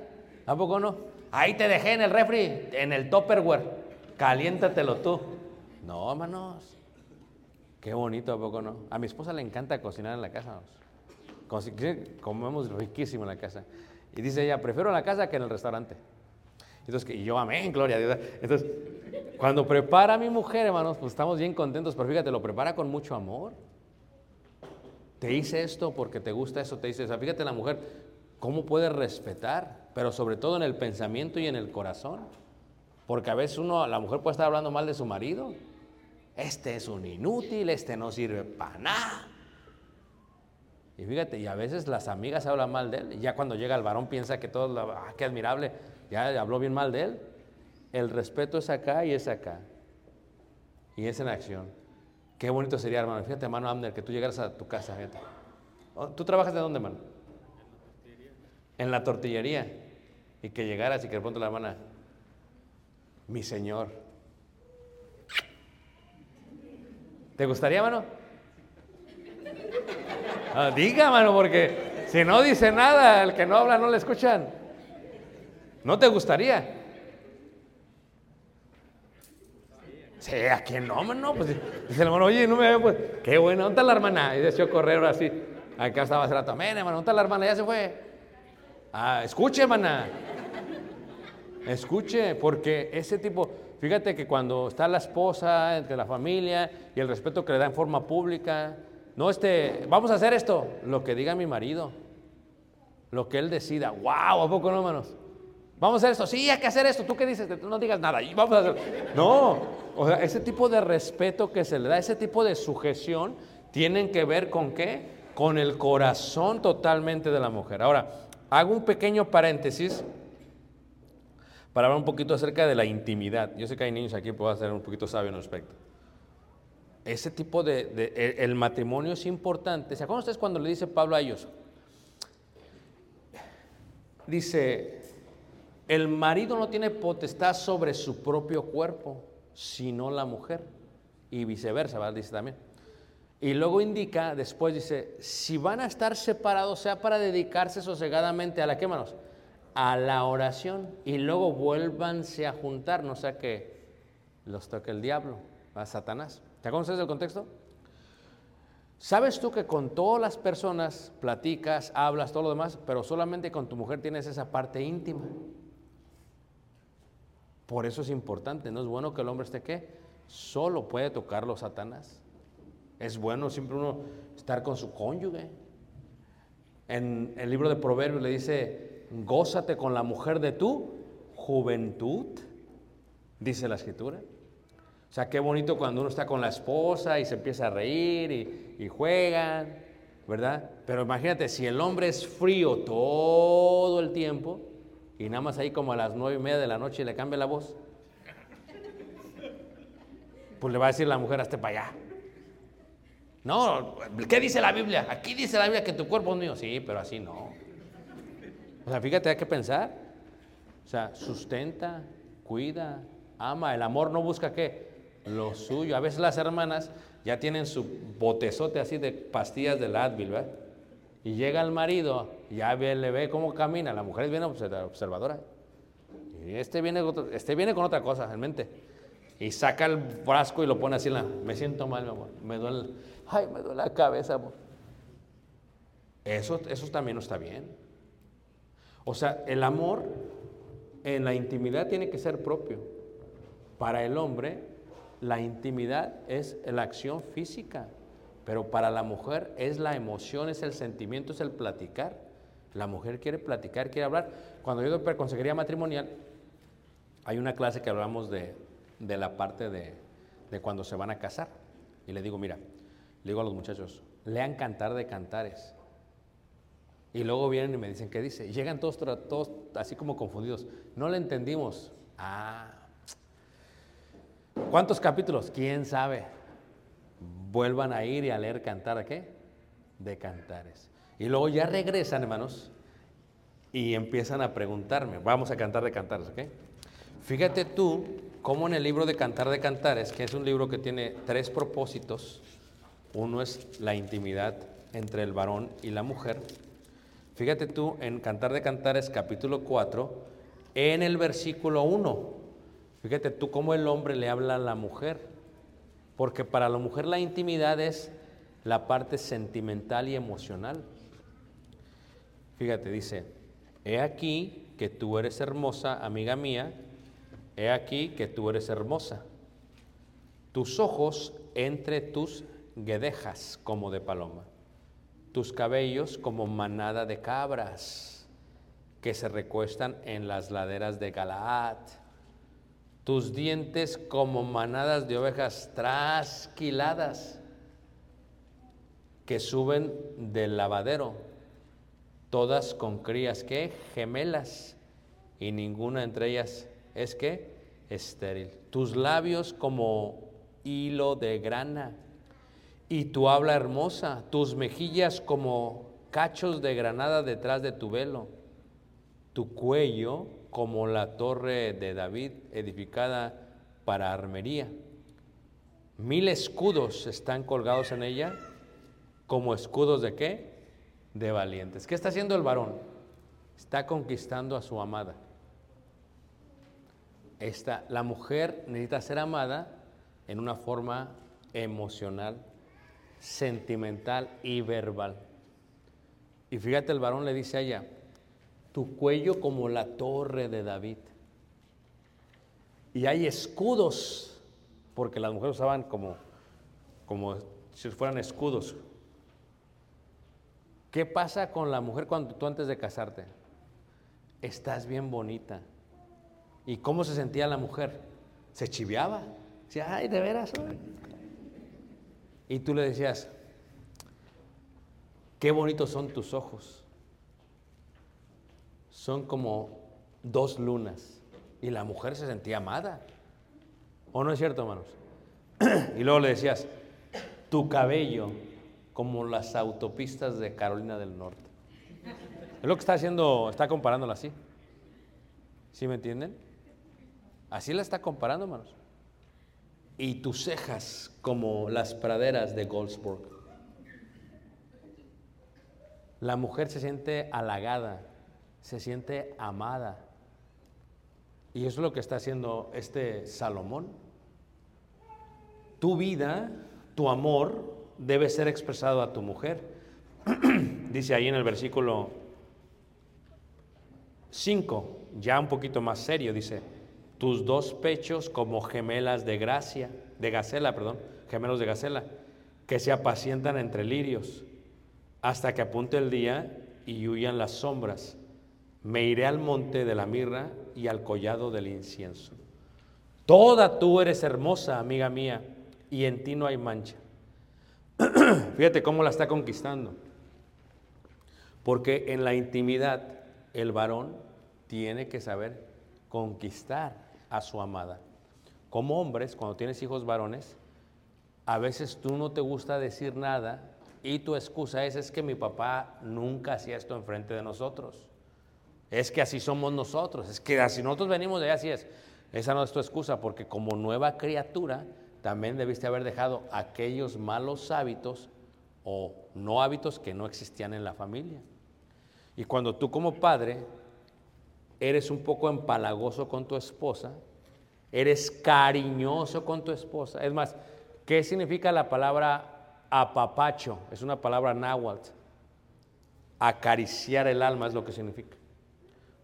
¿A poco no? Ahí te dejé en el refri, en el Tupperware. Caliéntatelo tú. No, hermanos. Qué bonito, ¿a poco no? A mi esposa le encanta cocinar en la casa. Comemos riquísimo en la casa. Y dice ella, prefiero la casa que en el restaurante. Entonces, y yo, amén, gloria a Dios. Entonces, cuando prepara a mi mujer, hermanos, pues estamos bien contentos, pero fíjate, lo prepara con mucho amor. Te hice esto porque te gusta eso, te dice, o sea, fíjate la mujer, cómo puede respetar, pero sobre todo en el pensamiento y en el corazón. Porque a veces uno, la mujer puede estar hablando mal de su marido. Este es un inútil, este no sirve para nada. Y fíjate, y a veces las amigas hablan mal de él, y ya cuando llega el varón piensa que todo, ah, qué admirable, ya habló bien mal de él. El respeto es acá y es acá. Y es en acción. Qué bonito sería, hermano. Fíjate, hermano Amner, que tú llegaras a tu casa, fíjate. Oh, ¿Tú trabajas de dónde, hermano? En la tortillería. Y que llegaras y que de pronto la hermana, mi señor. ¿Te gustaría, hermano? Ah, diga, mano, porque si no dice nada, el que no habla no le escuchan. ¿No te gustaría? Sí, ¿a quién no, mano? Pues dice el hermano, oye, no me veo, pues, qué bueno, ¿dónde está la hermana? Y se correr ahora sí. Acá estaba hace rato, amén, hermano, ¿dónde está la hermana? Ya se fue. Ah, escuche, hermana. Escuche, porque ese tipo, fíjate que cuando está la esposa, entre la familia y el respeto que le da en forma pública, no este, vamos a hacer esto, lo que diga mi marido, lo que él decida, wow, ¿a poco no, hermanos? Vamos a hacer esto, sí, hay que hacer esto, ¿tú qué dices? No digas nada, y vamos a hacer. No, o sea, ese tipo de respeto que se le da, ese tipo de sujeción, tienen que ver con qué? Con el corazón totalmente de la mujer. Ahora, hago un pequeño paréntesis para hablar un poquito acerca de la intimidad. Yo sé que hay niños aquí, puedo ser un poquito sabio al respecto. Ese tipo de, el matrimonio es importante. ¿Se acuerdan ustedes cuando le dice Pablo a ellos? Dice, el marido no tiene potestad sobre su propio cuerpo, sino la mujer. Y viceversa, ¿verdad? Dice también. Y luego indica, después dice, si van a estar separados, sea para dedicarse sosegadamente a la qué, manos? A la oración. Y luego vuélvanse a juntar, no sea que los toque el diablo, a Satanás. ¿Te ustedes del contexto? ¿Sabes tú que con todas las personas platicas, hablas, todo lo demás, pero solamente con tu mujer tienes esa parte íntima? Por eso es importante, no es bueno que el hombre esté qué? Solo puede tocarlo Satanás. Es bueno siempre uno estar con su cónyuge. En el libro de Proverbios le dice, gózate con la mujer de tu juventud, dice la escritura. O sea, qué bonito cuando uno está con la esposa y se empieza a reír y, juegan, ¿verdad? Pero imagínate, si el hombre es frío todo el tiempo y nada más ahí como a las nueve y media de la noche le cambia la voz, pues le va a decir la mujer, hasta para allá. No, ¿qué dice la Biblia? Aquí dice la Biblia que tu cuerpo es mío. Sí, pero así no. O sea, fíjate, hay que pensar. O sea, sustenta, cuida, ama. El amor no busca qué? Lo suyo. A veces las hermanas ya tienen su botezote así de pastillas del Advil, ¿verdad? Y llega el marido, ya ve, le ve cómo camina. La mujer es bien observadora. Y este viene, este viene con otra cosa en mente. Y saca el frasco y lo pone así la. Me siento mal, mi amor. Me duele. Ay, me duele la cabeza, amor. Eso, eso también no está bien. O sea, el amor en la intimidad tiene que ser propio. Para el hombre, la intimidad es la acción física, pero para la mujer es la emoción, es el sentimiento, es el platicar. La mujer quiere platicar, quiere hablar. Cuando yo doy consejería matrimonial, hay una clase que hablamos de, de la parte de, de cuando se van a casar. Y le digo, mira, le digo a los muchachos, lean cantar de cantares. Y luego vienen y me dicen, ¿qué dice? Llegan todos, todos así como confundidos. No le entendimos. Ah. ¿Cuántos capítulos? ¿Quién sabe? Vuelvan a ir y a leer cantar qué? De cantares. Y luego ya regresan, hermanos, y empiezan a preguntarme. Vamos a cantar de cantares, ¿ok? Fíjate tú cómo en el libro de Cantar de Cantares, que es un libro que tiene tres propósitos, uno es la intimidad entre el varón y la mujer. Fíjate tú en Cantar de Cantares capítulo 4, en el versículo 1. Fíjate tú cómo el hombre le habla a la mujer. Porque para la mujer la intimidad es la parte sentimental y emocional. Fíjate, dice, he aquí que tú eres hermosa, amiga mía, he aquí que tú eres hermosa. Tus ojos entre tus guedejas como de paloma, tus cabellos como manada de cabras que se recuestan en las laderas de Galaad, tus dientes como manadas de ovejas trasquiladas que suben del lavadero, todas con crías que gemelas y ninguna entre ellas es que estéril. Tus labios como hilo de grana y tu habla hermosa, tus mejillas como cachos de granada detrás de tu velo, tu cuello como la torre de David edificada para armería. Mil escudos están colgados en ella, como escudos de qué? De valientes. ¿Qué está haciendo el varón? Está conquistando a su amada. Esta, la mujer necesita ser amada en una forma emocional, sentimental y verbal. Y fíjate, el varón le dice a ella, tu cuello como la torre de David. Y hay escudos, porque las mujeres usaban como, como si fueran escudos. ¿Qué pasa con la mujer cuando tú antes de casarte? Estás bien bonita. ¿Y cómo se sentía la mujer? Se chiviaba. Decía, ay, de veras. Y tú le decías, qué bonitos son tus ojos. Son como dos lunas. Y la mujer se sentía amada. ¿O no es cierto, hermanos? y luego le decías, tu cabello como las autopistas de Carolina del Norte. Es lo que está haciendo, está comparándola así. ¿Sí me entienden? Así la está comparando, hermanos y tus cejas como las praderas de Goldsburg. La mujer se siente halagada, se siente amada. Y eso es lo que está haciendo este Salomón. Tu vida, tu amor, debe ser expresado a tu mujer. Dice ahí en el versículo 5, ya un poquito más serio, dice, tus dos pechos como gemelas de gracia, de gacela, perdón, gemelos de gacela, que se apacientan entre lirios, hasta que apunte el día y huyan las sombras. Me iré al monte de la mirra y al collado del incienso. Toda tú eres hermosa, amiga mía, y en ti no hay mancha. Fíjate cómo la está conquistando. Porque en la intimidad el varón tiene que saber conquistar a su amada. Como hombres, cuando tienes hijos varones, a veces tú no te gusta decir nada y tu excusa es, es que mi papá nunca hacía esto enfrente de nosotros. Es que así somos nosotros, es que así nosotros venimos de allá, así es. Esa no es tu excusa, porque como nueva criatura también debiste haber dejado aquellos malos hábitos o no hábitos que no existían en la familia. Y cuando tú como padre eres un poco empalagoso con tu esposa, eres cariñoso con tu esposa, es más, ¿qué significa la palabra apapacho? Es una palabra náhuatl. Acariciar el alma es lo que significa.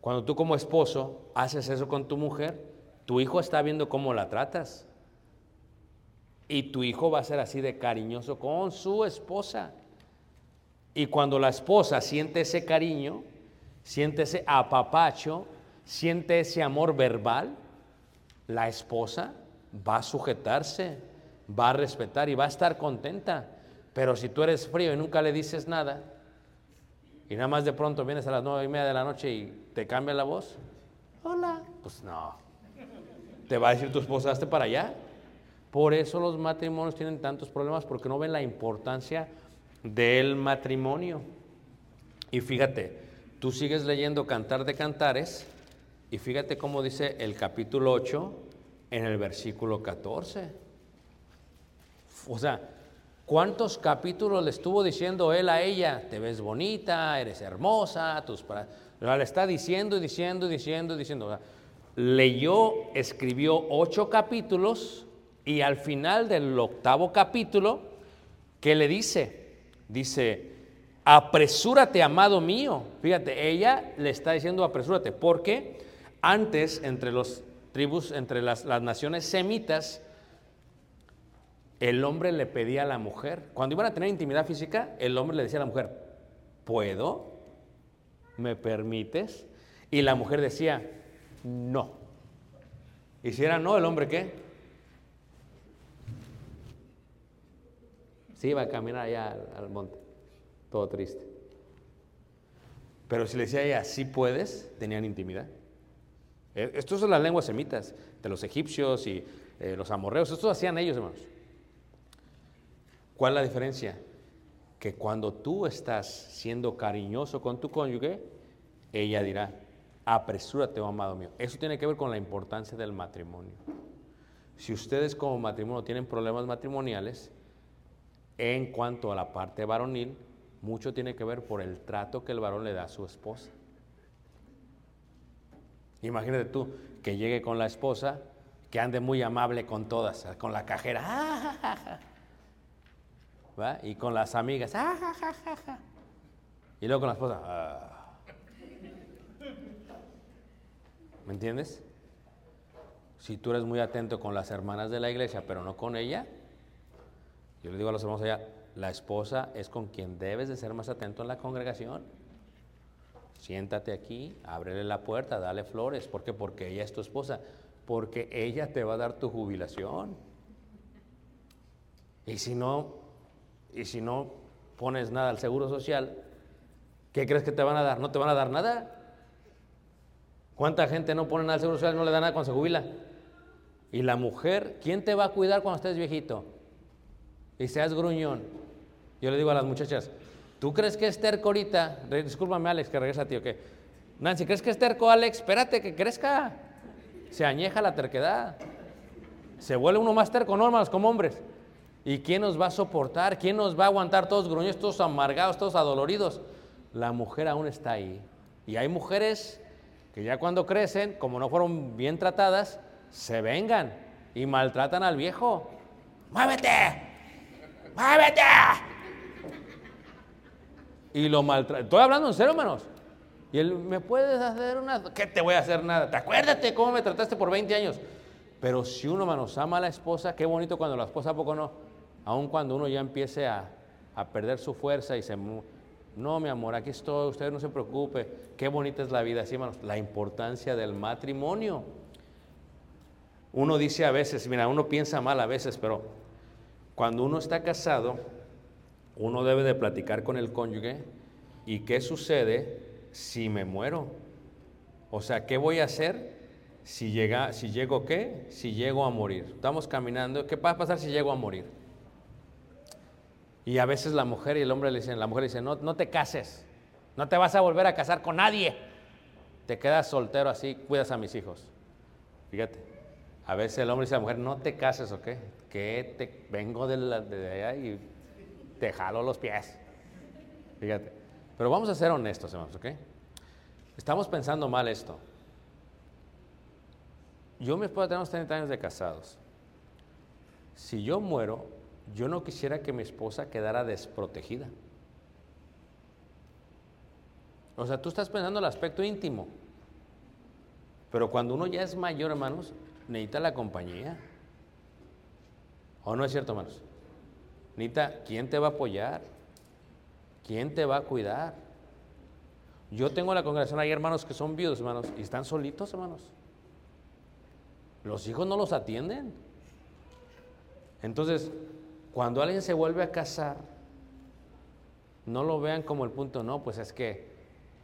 Cuando tú como esposo haces eso con tu mujer, tu hijo está viendo cómo la tratas. Y tu hijo va a ser así de cariñoso con su esposa. Y cuando la esposa siente ese cariño, siente ese apapacho, siente ese amor verbal, la esposa va a sujetarse, va a respetar y va a estar contenta. Pero si tú eres frío y nunca le dices nada, y nada más de pronto vienes a las nueve y media de la noche y te cambia la voz, hola, pues no. Te va a decir tu esposa, hazte para allá. Por eso los matrimonios tienen tantos problemas, porque no ven la importancia del matrimonio. Y fíjate, tú sigues leyendo Cantar de Cantares, y fíjate cómo dice el capítulo 8 en el versículo 14. O sea, ¿cuántos capítulos le estuvo diciendo él a ella? Te ves bonita, eres hermosa, tus... Le está diciendo y diciendo y diciendo y diciendo. O sea, leyó, escribió ocho capítulos y al final del octavo capítulo, ¿qué le dice? Dice, apresúrate, amado mío. Fíjate, ella le está diciendo apresúrate, porque antes entre los tribus, entre las, las naciones semitas, el hombre le pedía a la mujer, cuando iban a tener intimidad física, el hombre le decía a la mujer, ¿puedo? ¿Me permites? Y la mujer decía, no. Y si era no, el hombre qué? Sí, iba a caminar allá al, al monte, todo triste. Pero si le decía ella, sí puedes, tenían intimidad. Eh, Estos son las lenguas semitas, de los egipcios y eh, los amorreos. Estos hacían ellos, hermanos. ¿Cuál es la diferencia? Que cuando tú estás siendo cariñoso con tu cónyuge, ella dirá, apresúrate, oh amado mío. Eso tiene que ver con la importancia del matrimonio. Si ustedes como matrimonio tienen problemas matrimoniales, en cuanto a la parte varonil, mucho tiene que ver por el trato que el varón le da a su esposa. Imagínate tú que llegue con la esposa, que ande muy amable con todas, con la cajera, ¡ah, ja! y con las amigas, ¡ah, y luego con la esposa, ¡ah! ¿me entiendes? Si tú eres muy atento con las hermanas de la iglesia, pero no con ella, yo le digo a los hermanos allá, la esposa es con quien debes de ser más atento en la congregación. Siéntate aquí, ábrele la puerta, dale flores. ¿Por qué? Porque ella es tu esposa. Porque ella te va a dar tu jubilación. Y si no, y si no pones nada al seguro social, ¿qué crees que te van a dar? ¿No te van a dar nada? ¿Cuánta gente no pone nada al seguro social, no le da nada cuando se jubila? Y la mujer, ¿quién te va a cuidar cuando estés viejito? Y seas gruñón. Yo le digo a las muchachas, ¿tú crees que es terco ahorita? Discúlpame, Alex, que regresa, tío, que. Nancy, ¿crees que es terco, Alex? Espérate, que crezca. Se añeja la terquedad. Se vuelve uno más terco, no, hermanos, como hombres. ¿Y quién nos va a soportar? ¿Quién nos va a aguantar todos gruñones, todos amargados, todos adoloridos? La mujer aún está ahí. Y hay mujeres que ya cuando crecen, como no fueron bien tratadas, se vengan y maltratan al viejo. ¡Muévete! ¡Muévete! Y lo maltrata. Estoy hablando en serio, hermanos. Y él, ¿me puedes hacer una...? ¿Qué te voy a hacer nada? ¿Te acuérdate cómo me trataste por 20 años? Pero si uno, hermanos, ama a la esposa, qué bonito cuando la esposa poco no. Aun cuando uno ya empiece a, a perder su fuerza y se... No, mi amor, aquí estoy, usted no se preocupe. Qué bonita es la vida, sí, hermanos. La importancia del matrimonio. Uno dice a veces, mira, uno piensa mal a veces, pero cuando uno está casado, uno debe de platicar con el cónyuge y qué sucede si me muero. O sea, ¿qué voy a hacer si llega, si llego qué? Si llego a morir. Estamos caminando, ¿qué va a pasar si llego a morir? Y a veces la mujer y el hombre le dicen, la mujer dice, no, no te cases, no te vas a volver a casar con nadie. Te quedas soltero así, cuidas a mis hijos. Fíjate, a veces el hombre dice a la mujer, no te cases, ¿o qué? Que te vengo de, de allá y te jalo los pies. Fíjate. Pero vamos a ser honestos, hermanos, ¿ok? Estamos pensando mal esto. Yo y mi esposa tenemos 30 años de casados. Si yo muero, yo no quisiera que mi esposa quedara desprotegida. O sea, tú estás pensando el aspecto íntimo. Pero cuando uno ya es mayor, hermanos, necesita la compañía. ¿O no es cierto, hermanos? ¿Quién te va a apoyar? ¿Quién te va a cuidar? Yo tengo en la congregación, hay hermanos que son viudos, hermanos, y están solitos, hermanos. Los hijos no los atienden. Entonces, cuando alguien se vuelve a casar, no lo vean como el punto, no, pues es que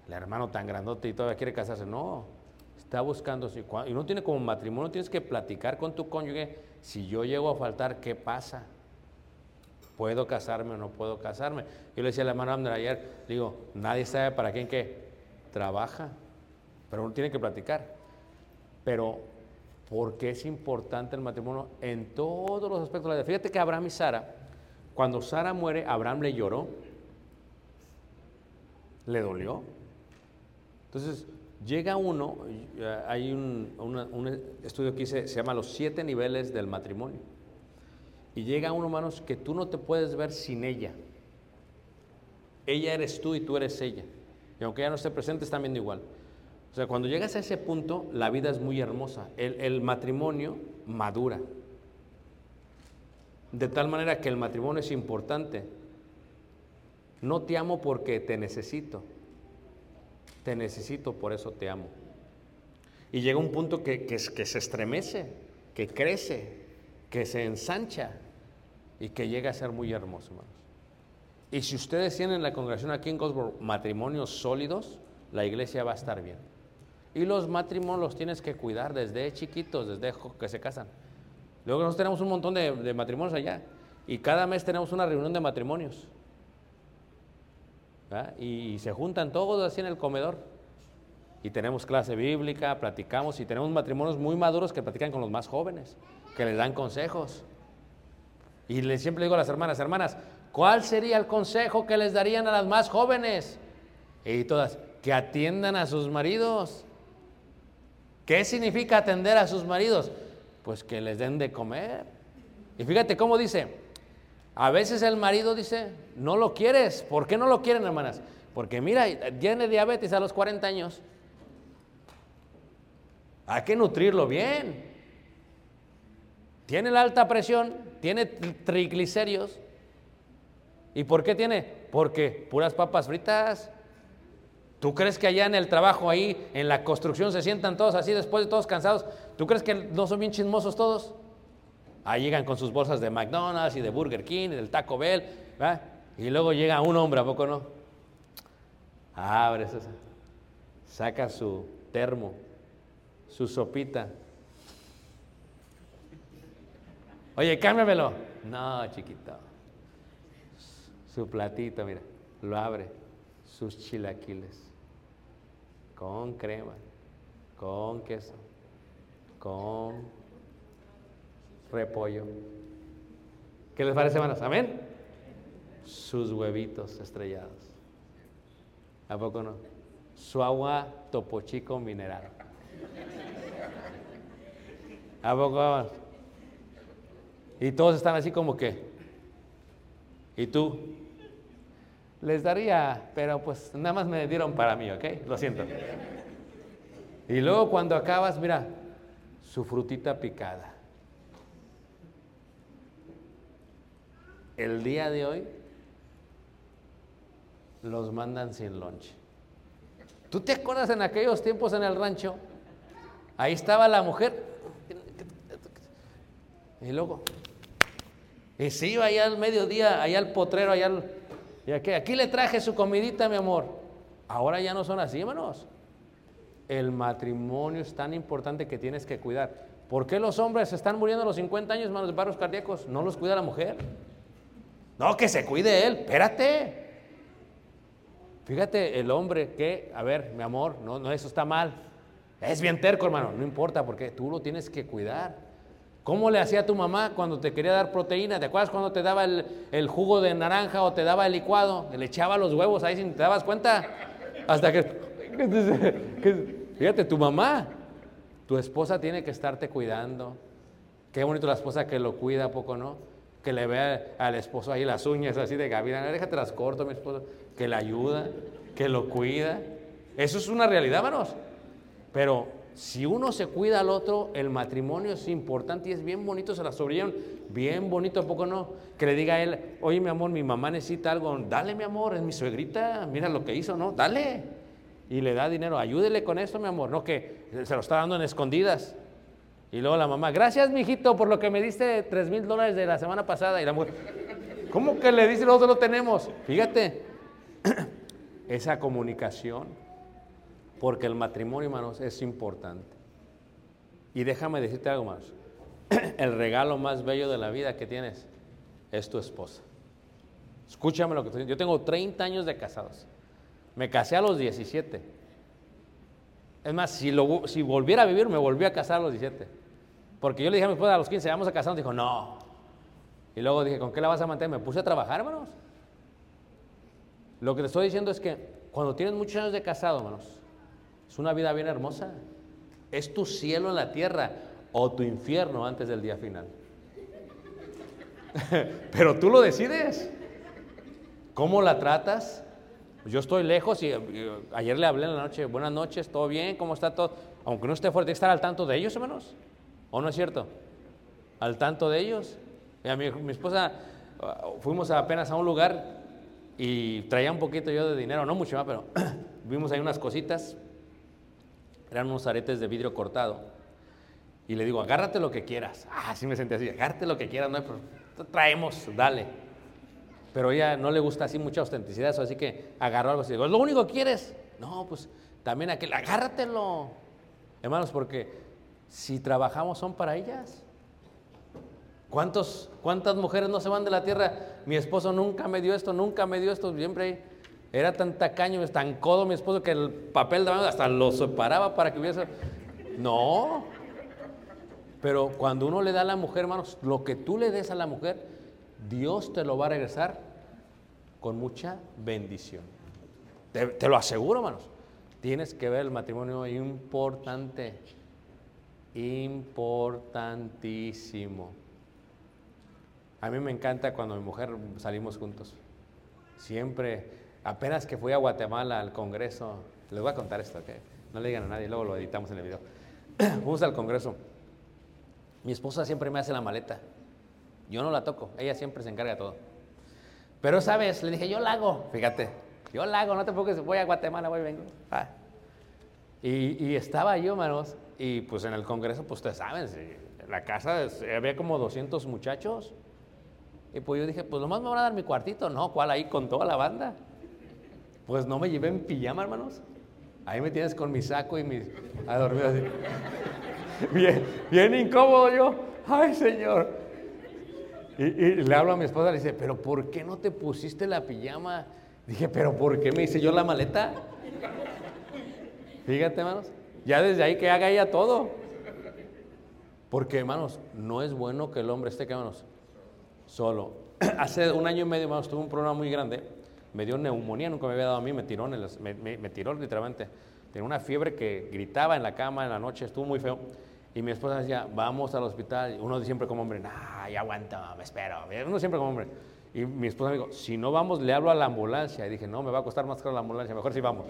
el hermano tan grandote y todavía quiere casarse. No, está buscando, y no tiene como matrimonio, tienes que platicar con tu cónyuge, si yo llego a faltar, ¿qué pasa? ¿Puedo casarme o no puedo casarme? Yo le decía al hermano Abner ayer, digo, nadie sabe para quién que trabaja, pero uno tiene que platicar. Pero, ¿por qué es importante el matrimonio en todos los aspectos de la vida? Fíjate que Abraham y Sara, cuando Sara muere, Abraham le lloró, le dolió. Entonces, llega uno, eh, hay un, un estudio que hice, se llama Los siete niveles del matrimonio. Y llega uno, hermanos, que tú no te puedes ver sin ella. Ella eres tú y tú eres ella. Y aunque ella no esté presente, están viendo igual. O sea, cuando llegas a ese punto, la vida es muy hermosa. El, matrimonio madura. De tal manera que el matrimonio es importante. No te amo porque te necesito. Te necesito, por eso te amo. Y llega un punto que, que se estremece, que crece, que se ensancha y que llega a ser muy hermoso, hermanos. Y si ustedes tienen en la congregación aquí en Goldsboro matrimonios sólidos, la iglesia va a estar bien. Y los matrimonios los tienes que cuidar desde chiquitos, desde que se casan. Luego nosotros tenemos un montón de, matrimonios allá. Y cada mes tenemos una reunión de matrimonios. y se juntan todos así en el comedor. Y tenemos clase bíblica, platicamos y tenemos matrimonios muy maduros que platican con los más jóvenes, que les dan consejos. Y le, siempre digo a las hermanas, hermanas, ¿cuál sería el consejo que les darían a las más jóvenes? Y todas, que atiendan a sus maridos. ¿Qué significa atender a sus maridos? Pues que les den de comer. Y fíjate cómo dice, a veces el marido dice, no lo quieres. ¿Por qué no lo quieren, hermanas? Porque mira, tiene diabetes a los 40 años. Hay que nutrirlo bien. Tiene la alta presión, tiene tri- triglicéridos. ¿Y por qué tiene? Porque puras papas fritas. ¿Tú crees que allá en el trabajo, ahí en la construcción, se sientan todos así después de todos cansados? ¿Tú crees que no son bien chismosos todos? Ahí llegan con sus bolsas de McDonald's y de Burger King y del Taco Bell, ¿verdad? Y luego llega un hombre, ¿a poco no? Abre saca su termo, su sopita. Oye, cámbiamelo. No, chiquito. Su platito, mira, lo abre, sus chilaquiles, con crema, con queso, con repollo. ¿Qué les parece, hermanos? ¿Amén? Sus huevitos estrellados. ¿A poco no? Su agua topo chico mineral. ¿A poco vamos? Y todos están así como que, ¿Y tú? Les daría, pero pues nada más me dieron para mí, ¿ok? Lo siento. Y luego cuando acabas, mira, su frutita picada. El día de hoy los mandan sin lonche. ¿Tú te acuerdas en aquellos tiempos en el rancho? Ahí estaba la mujer. Y luego, y se iba allá al mediodía, allá al potrero, allá al, y aquí, aquí le traje su comidita, mi amor. Ahora ya no son así, hermanos. El matrimonio es tan importante que tienes que cuidar. ¿Por qué los hombres están muriendo a los 50 años, hermanos, de barros cardíacos? No los cuida la mujer. No, que se cuide él. Espérate. Fíjate, el hombre que, a ver, mi amor, no, no, eso está mal. Es bien terco, hermano. No importa, porque tú lo tienes que cuidar. ¿Cómo le hacía tu mamá cuando te quería dar proteína? ¿Te acuerdas cuando te daba el, jugo de naranja o te daba el licuado? Le echaba los huevos ahí sin te dabas cuenta. Hasta que, que- fíjate, tu mamá, tu esposa tiene que estarte cuidando. Qué bonito la esposa que lo cuida, ¿a poco no? Que le vea al esposo ahí las uñas así de gavina. Déjate las corto, mi esposo. Que le ayuda, que lo cuida. Eso es una realidad, hermanos. Pero si uno se cuida al otro, el matrimonio es importante y es bien bonito, se la sobrevivieron bien bonito, ¿a poco no? Que le diga a él, oye mi amor, mi mamá necesita algo, dale mi amor, es mi suegrita, mira lo que hizo, ¿no? Dale. Y le da dinero, ayúdele con esto, mi amor, no que se lo está dando en escondidas. Y luego la mamá, gracias, mijito, por lo que me diste tres mil dólares de la semana pasada. Y la mujer, ¿cómo que le dice nosotros lo tenemos? Fíjate, esa comunicación, porque el matrimonio, hermanos, es importante. Y déjame decirte algo más. El regalo más bello de la vida que tienes es tu esposa. Escúchame lo que estoy diciendo. Yo tengo 30 años de casados. Me casé a los 17. Es más, si, volviera a vivir, me volví a casar a los 17. Porque yo le dije a mi esposa a los 15, vamos a casarnos. Dijo, no. Y luego dije, ¿con qué la vas a mantener? Me puse a trabajar, hermanos. Lo que te estoy diciendo es que cuando tienes muchos años de casado, hermanos, es una vida bien hermosa. Es tu cielo en la tierra o tu infierno antes del día final. Pero tú lo decides. ¿Cómo la tratas? Yo estoy lejos y, ayer le hablé en la noche, buenas noches, ¿todo bien? ¿Cómo está todo? Aunque no esté fuerte, estar al tanto de ellos, hermanos. ¿O no es cierto? Al tanto de ellos. Mi, mi esposa, uh, fuimos apenas a un lugar y traía un poquito yo de dinero, no mucho más, pero vimos ahí unas cositas. Eran unos aretes de vidrio cortado. Y le digo, agárrate lo que quieras. Ah, sí me senté así, agárrate lo que quieras, no hay. Traemos, dale. Pero ella no le gusta así mucha ostenticidad, eso, así que agarró algo así. Digo, ¿es lo único que quieres? No, pues también aquel, agárratelo. Hermanos, porque si trabajamos son para ellas. ¿Cuántos, ¿Cuántas mujeres no se van de la tierra? Mi esposo nunca me dio esto, nunca me dio esto, siempre era tan tacaño, tan codo mi esposo que el papel de baño hasta lo separaba para que hubiese... No, pero cuando uno le da a la mujer, hermanos, lo que tú le des a la mujer, Dios te lo va a regresar con mucha bendición. Te, te lo aseguro, hermanos. Tienes que ver el matrimonio importante, importantísimo. A mí me encanta cuando mi mujer salimos juntos. Siempre, apenas que fui a Guatemala al Congreso, les voy a contar esto, ¿ok? No le digan a nadie, luego lo editamos en el video. Fuimos al Congreso. Mi esposa siempre me hace la maleta. Yo no la toco, ella siempre se encarga de todo. Pero esa vez le dije, yo la hago, fíjate, yo la hago, no te preocupes, voy a Guatemala, voy, vengo. Ah. Y, y estaba yo, hermanos, y pues en el Congreso, pues ustedes saben, la casa había como 200 muchachos. Y pues yo dije, pues nomás me van a dar mi cuartito. No, ¿cuál ahí con toda la banda? Pues no me llevé en pijama, hermanos. Ahí me tienes con mi saco y mi... a así. Bien, bien incómodo yo. Ay, Señor. Y, y le hablo a mi esposa, le dice, pero ¿por qué no te pusiste la pijama? Dije, pero ¿por qué me hice yo la maleta? Fíjate, hermanos. Ya desde ahí que haga ella todo. Porque, hermanos, no es bueno que el hombre esté, ¿qué, hermanos, solo. Hace un año y medio, hermanos, tuve un problema muy grande. Me dio neumonía, nunca me había dado a mí, me tiró, en me, tiró literalmente. Tenía una fiebre que gritaba en la cama en la noche, estuvo muy feo. Y mi esposa decía, vamos al hospital. Uno siempre como hombre, nah, ya aguanta, me espero. Uno siempre como hombre. Y mi esposa me dijo, si no vamos, le hablo a la ambulancia. Y dije, no, me va a costar más caro la ambulancia, mejor si vamos.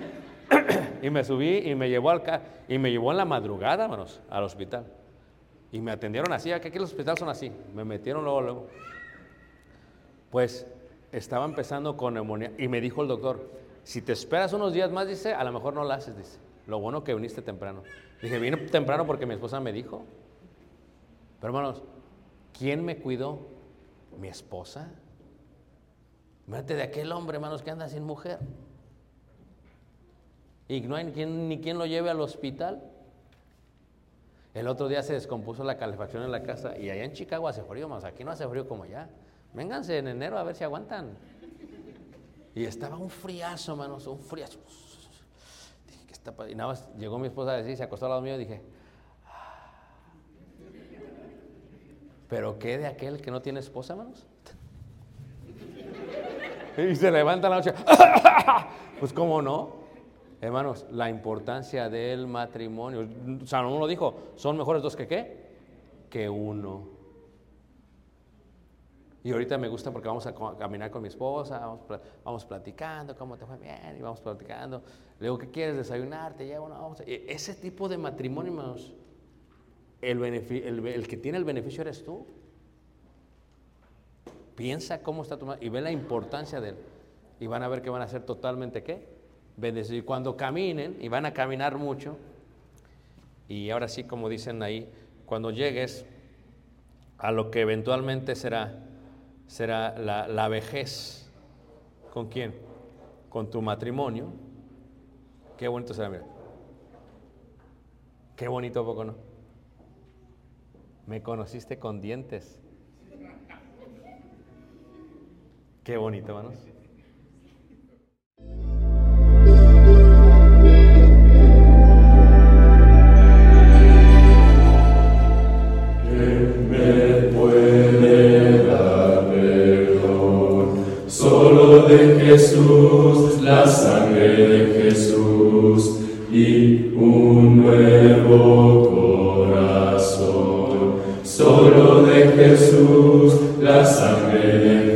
y me subí y me llevó al y me llevó en la madrugada, manos, al hospital. Y me atendieron así, aquí los hospitales son así. Me metieron luego, luego. Pues estaba empezando con neumonía y me dijo el doctor, si te esperas unos días más, dice, a lo mejor no la haces, dice. Lo bueno que viniste temprano. Dije, vine temprano porque mi esposa me dijo. Pero hermanos, ¿quién me cuidó? Mi esposa. Mírate de aquel hombre, hermanos, que anda sin mujer. Y no hay ni quien lo lleve al hospital. El otro día se descompuso la calefacción en la casa y allá en Chicago hace frío, más aquí no hace frío como allá. Vénganse en enero a ver si aguantan. Y estaba un friazo, hermanos, un friazo. Dije, ¿qué está pa-?" Y nada más llegó mi esposa a decir, se acostó al lado mío y dije, "Ah". ¿pero qué de aquel que no tiene esposa, hermanos? Y se levanta la noche, pues cómo no. Hermanos, la importancia del matrimonio. Salomón lo dijo, son mejores dos que qué? Que uno. Y ahorita me gusta porque vamos a caminar con mi esposa, vamos, vamos platicando, cómo te fue bien, y vamos platicando. Le digo, ¿qué quieres desayunar? Te llevo, no, vamos a-". E- Ese tipo de matrimonio, hermanos, el, que tiene el beneficio eres tú. Piensa cómo está tu ma- y ve la importancia de él. Y van a ver que van a ser totalmente qué? Bendecidos. Y cuando caminen, y van a caminar mucho, y ahora sí, como dicen ahí, cuando llegues a lo que eventualmente será, será la, la vejez. ¿Con quién? Con tu matrimonio. Qué bonito será, mira. Qué bonito, ¿a poco no? Me conociste con dientes. Qué bonito, hermanos.
Y un nuevo corazón. Solo de Jesús, la sangre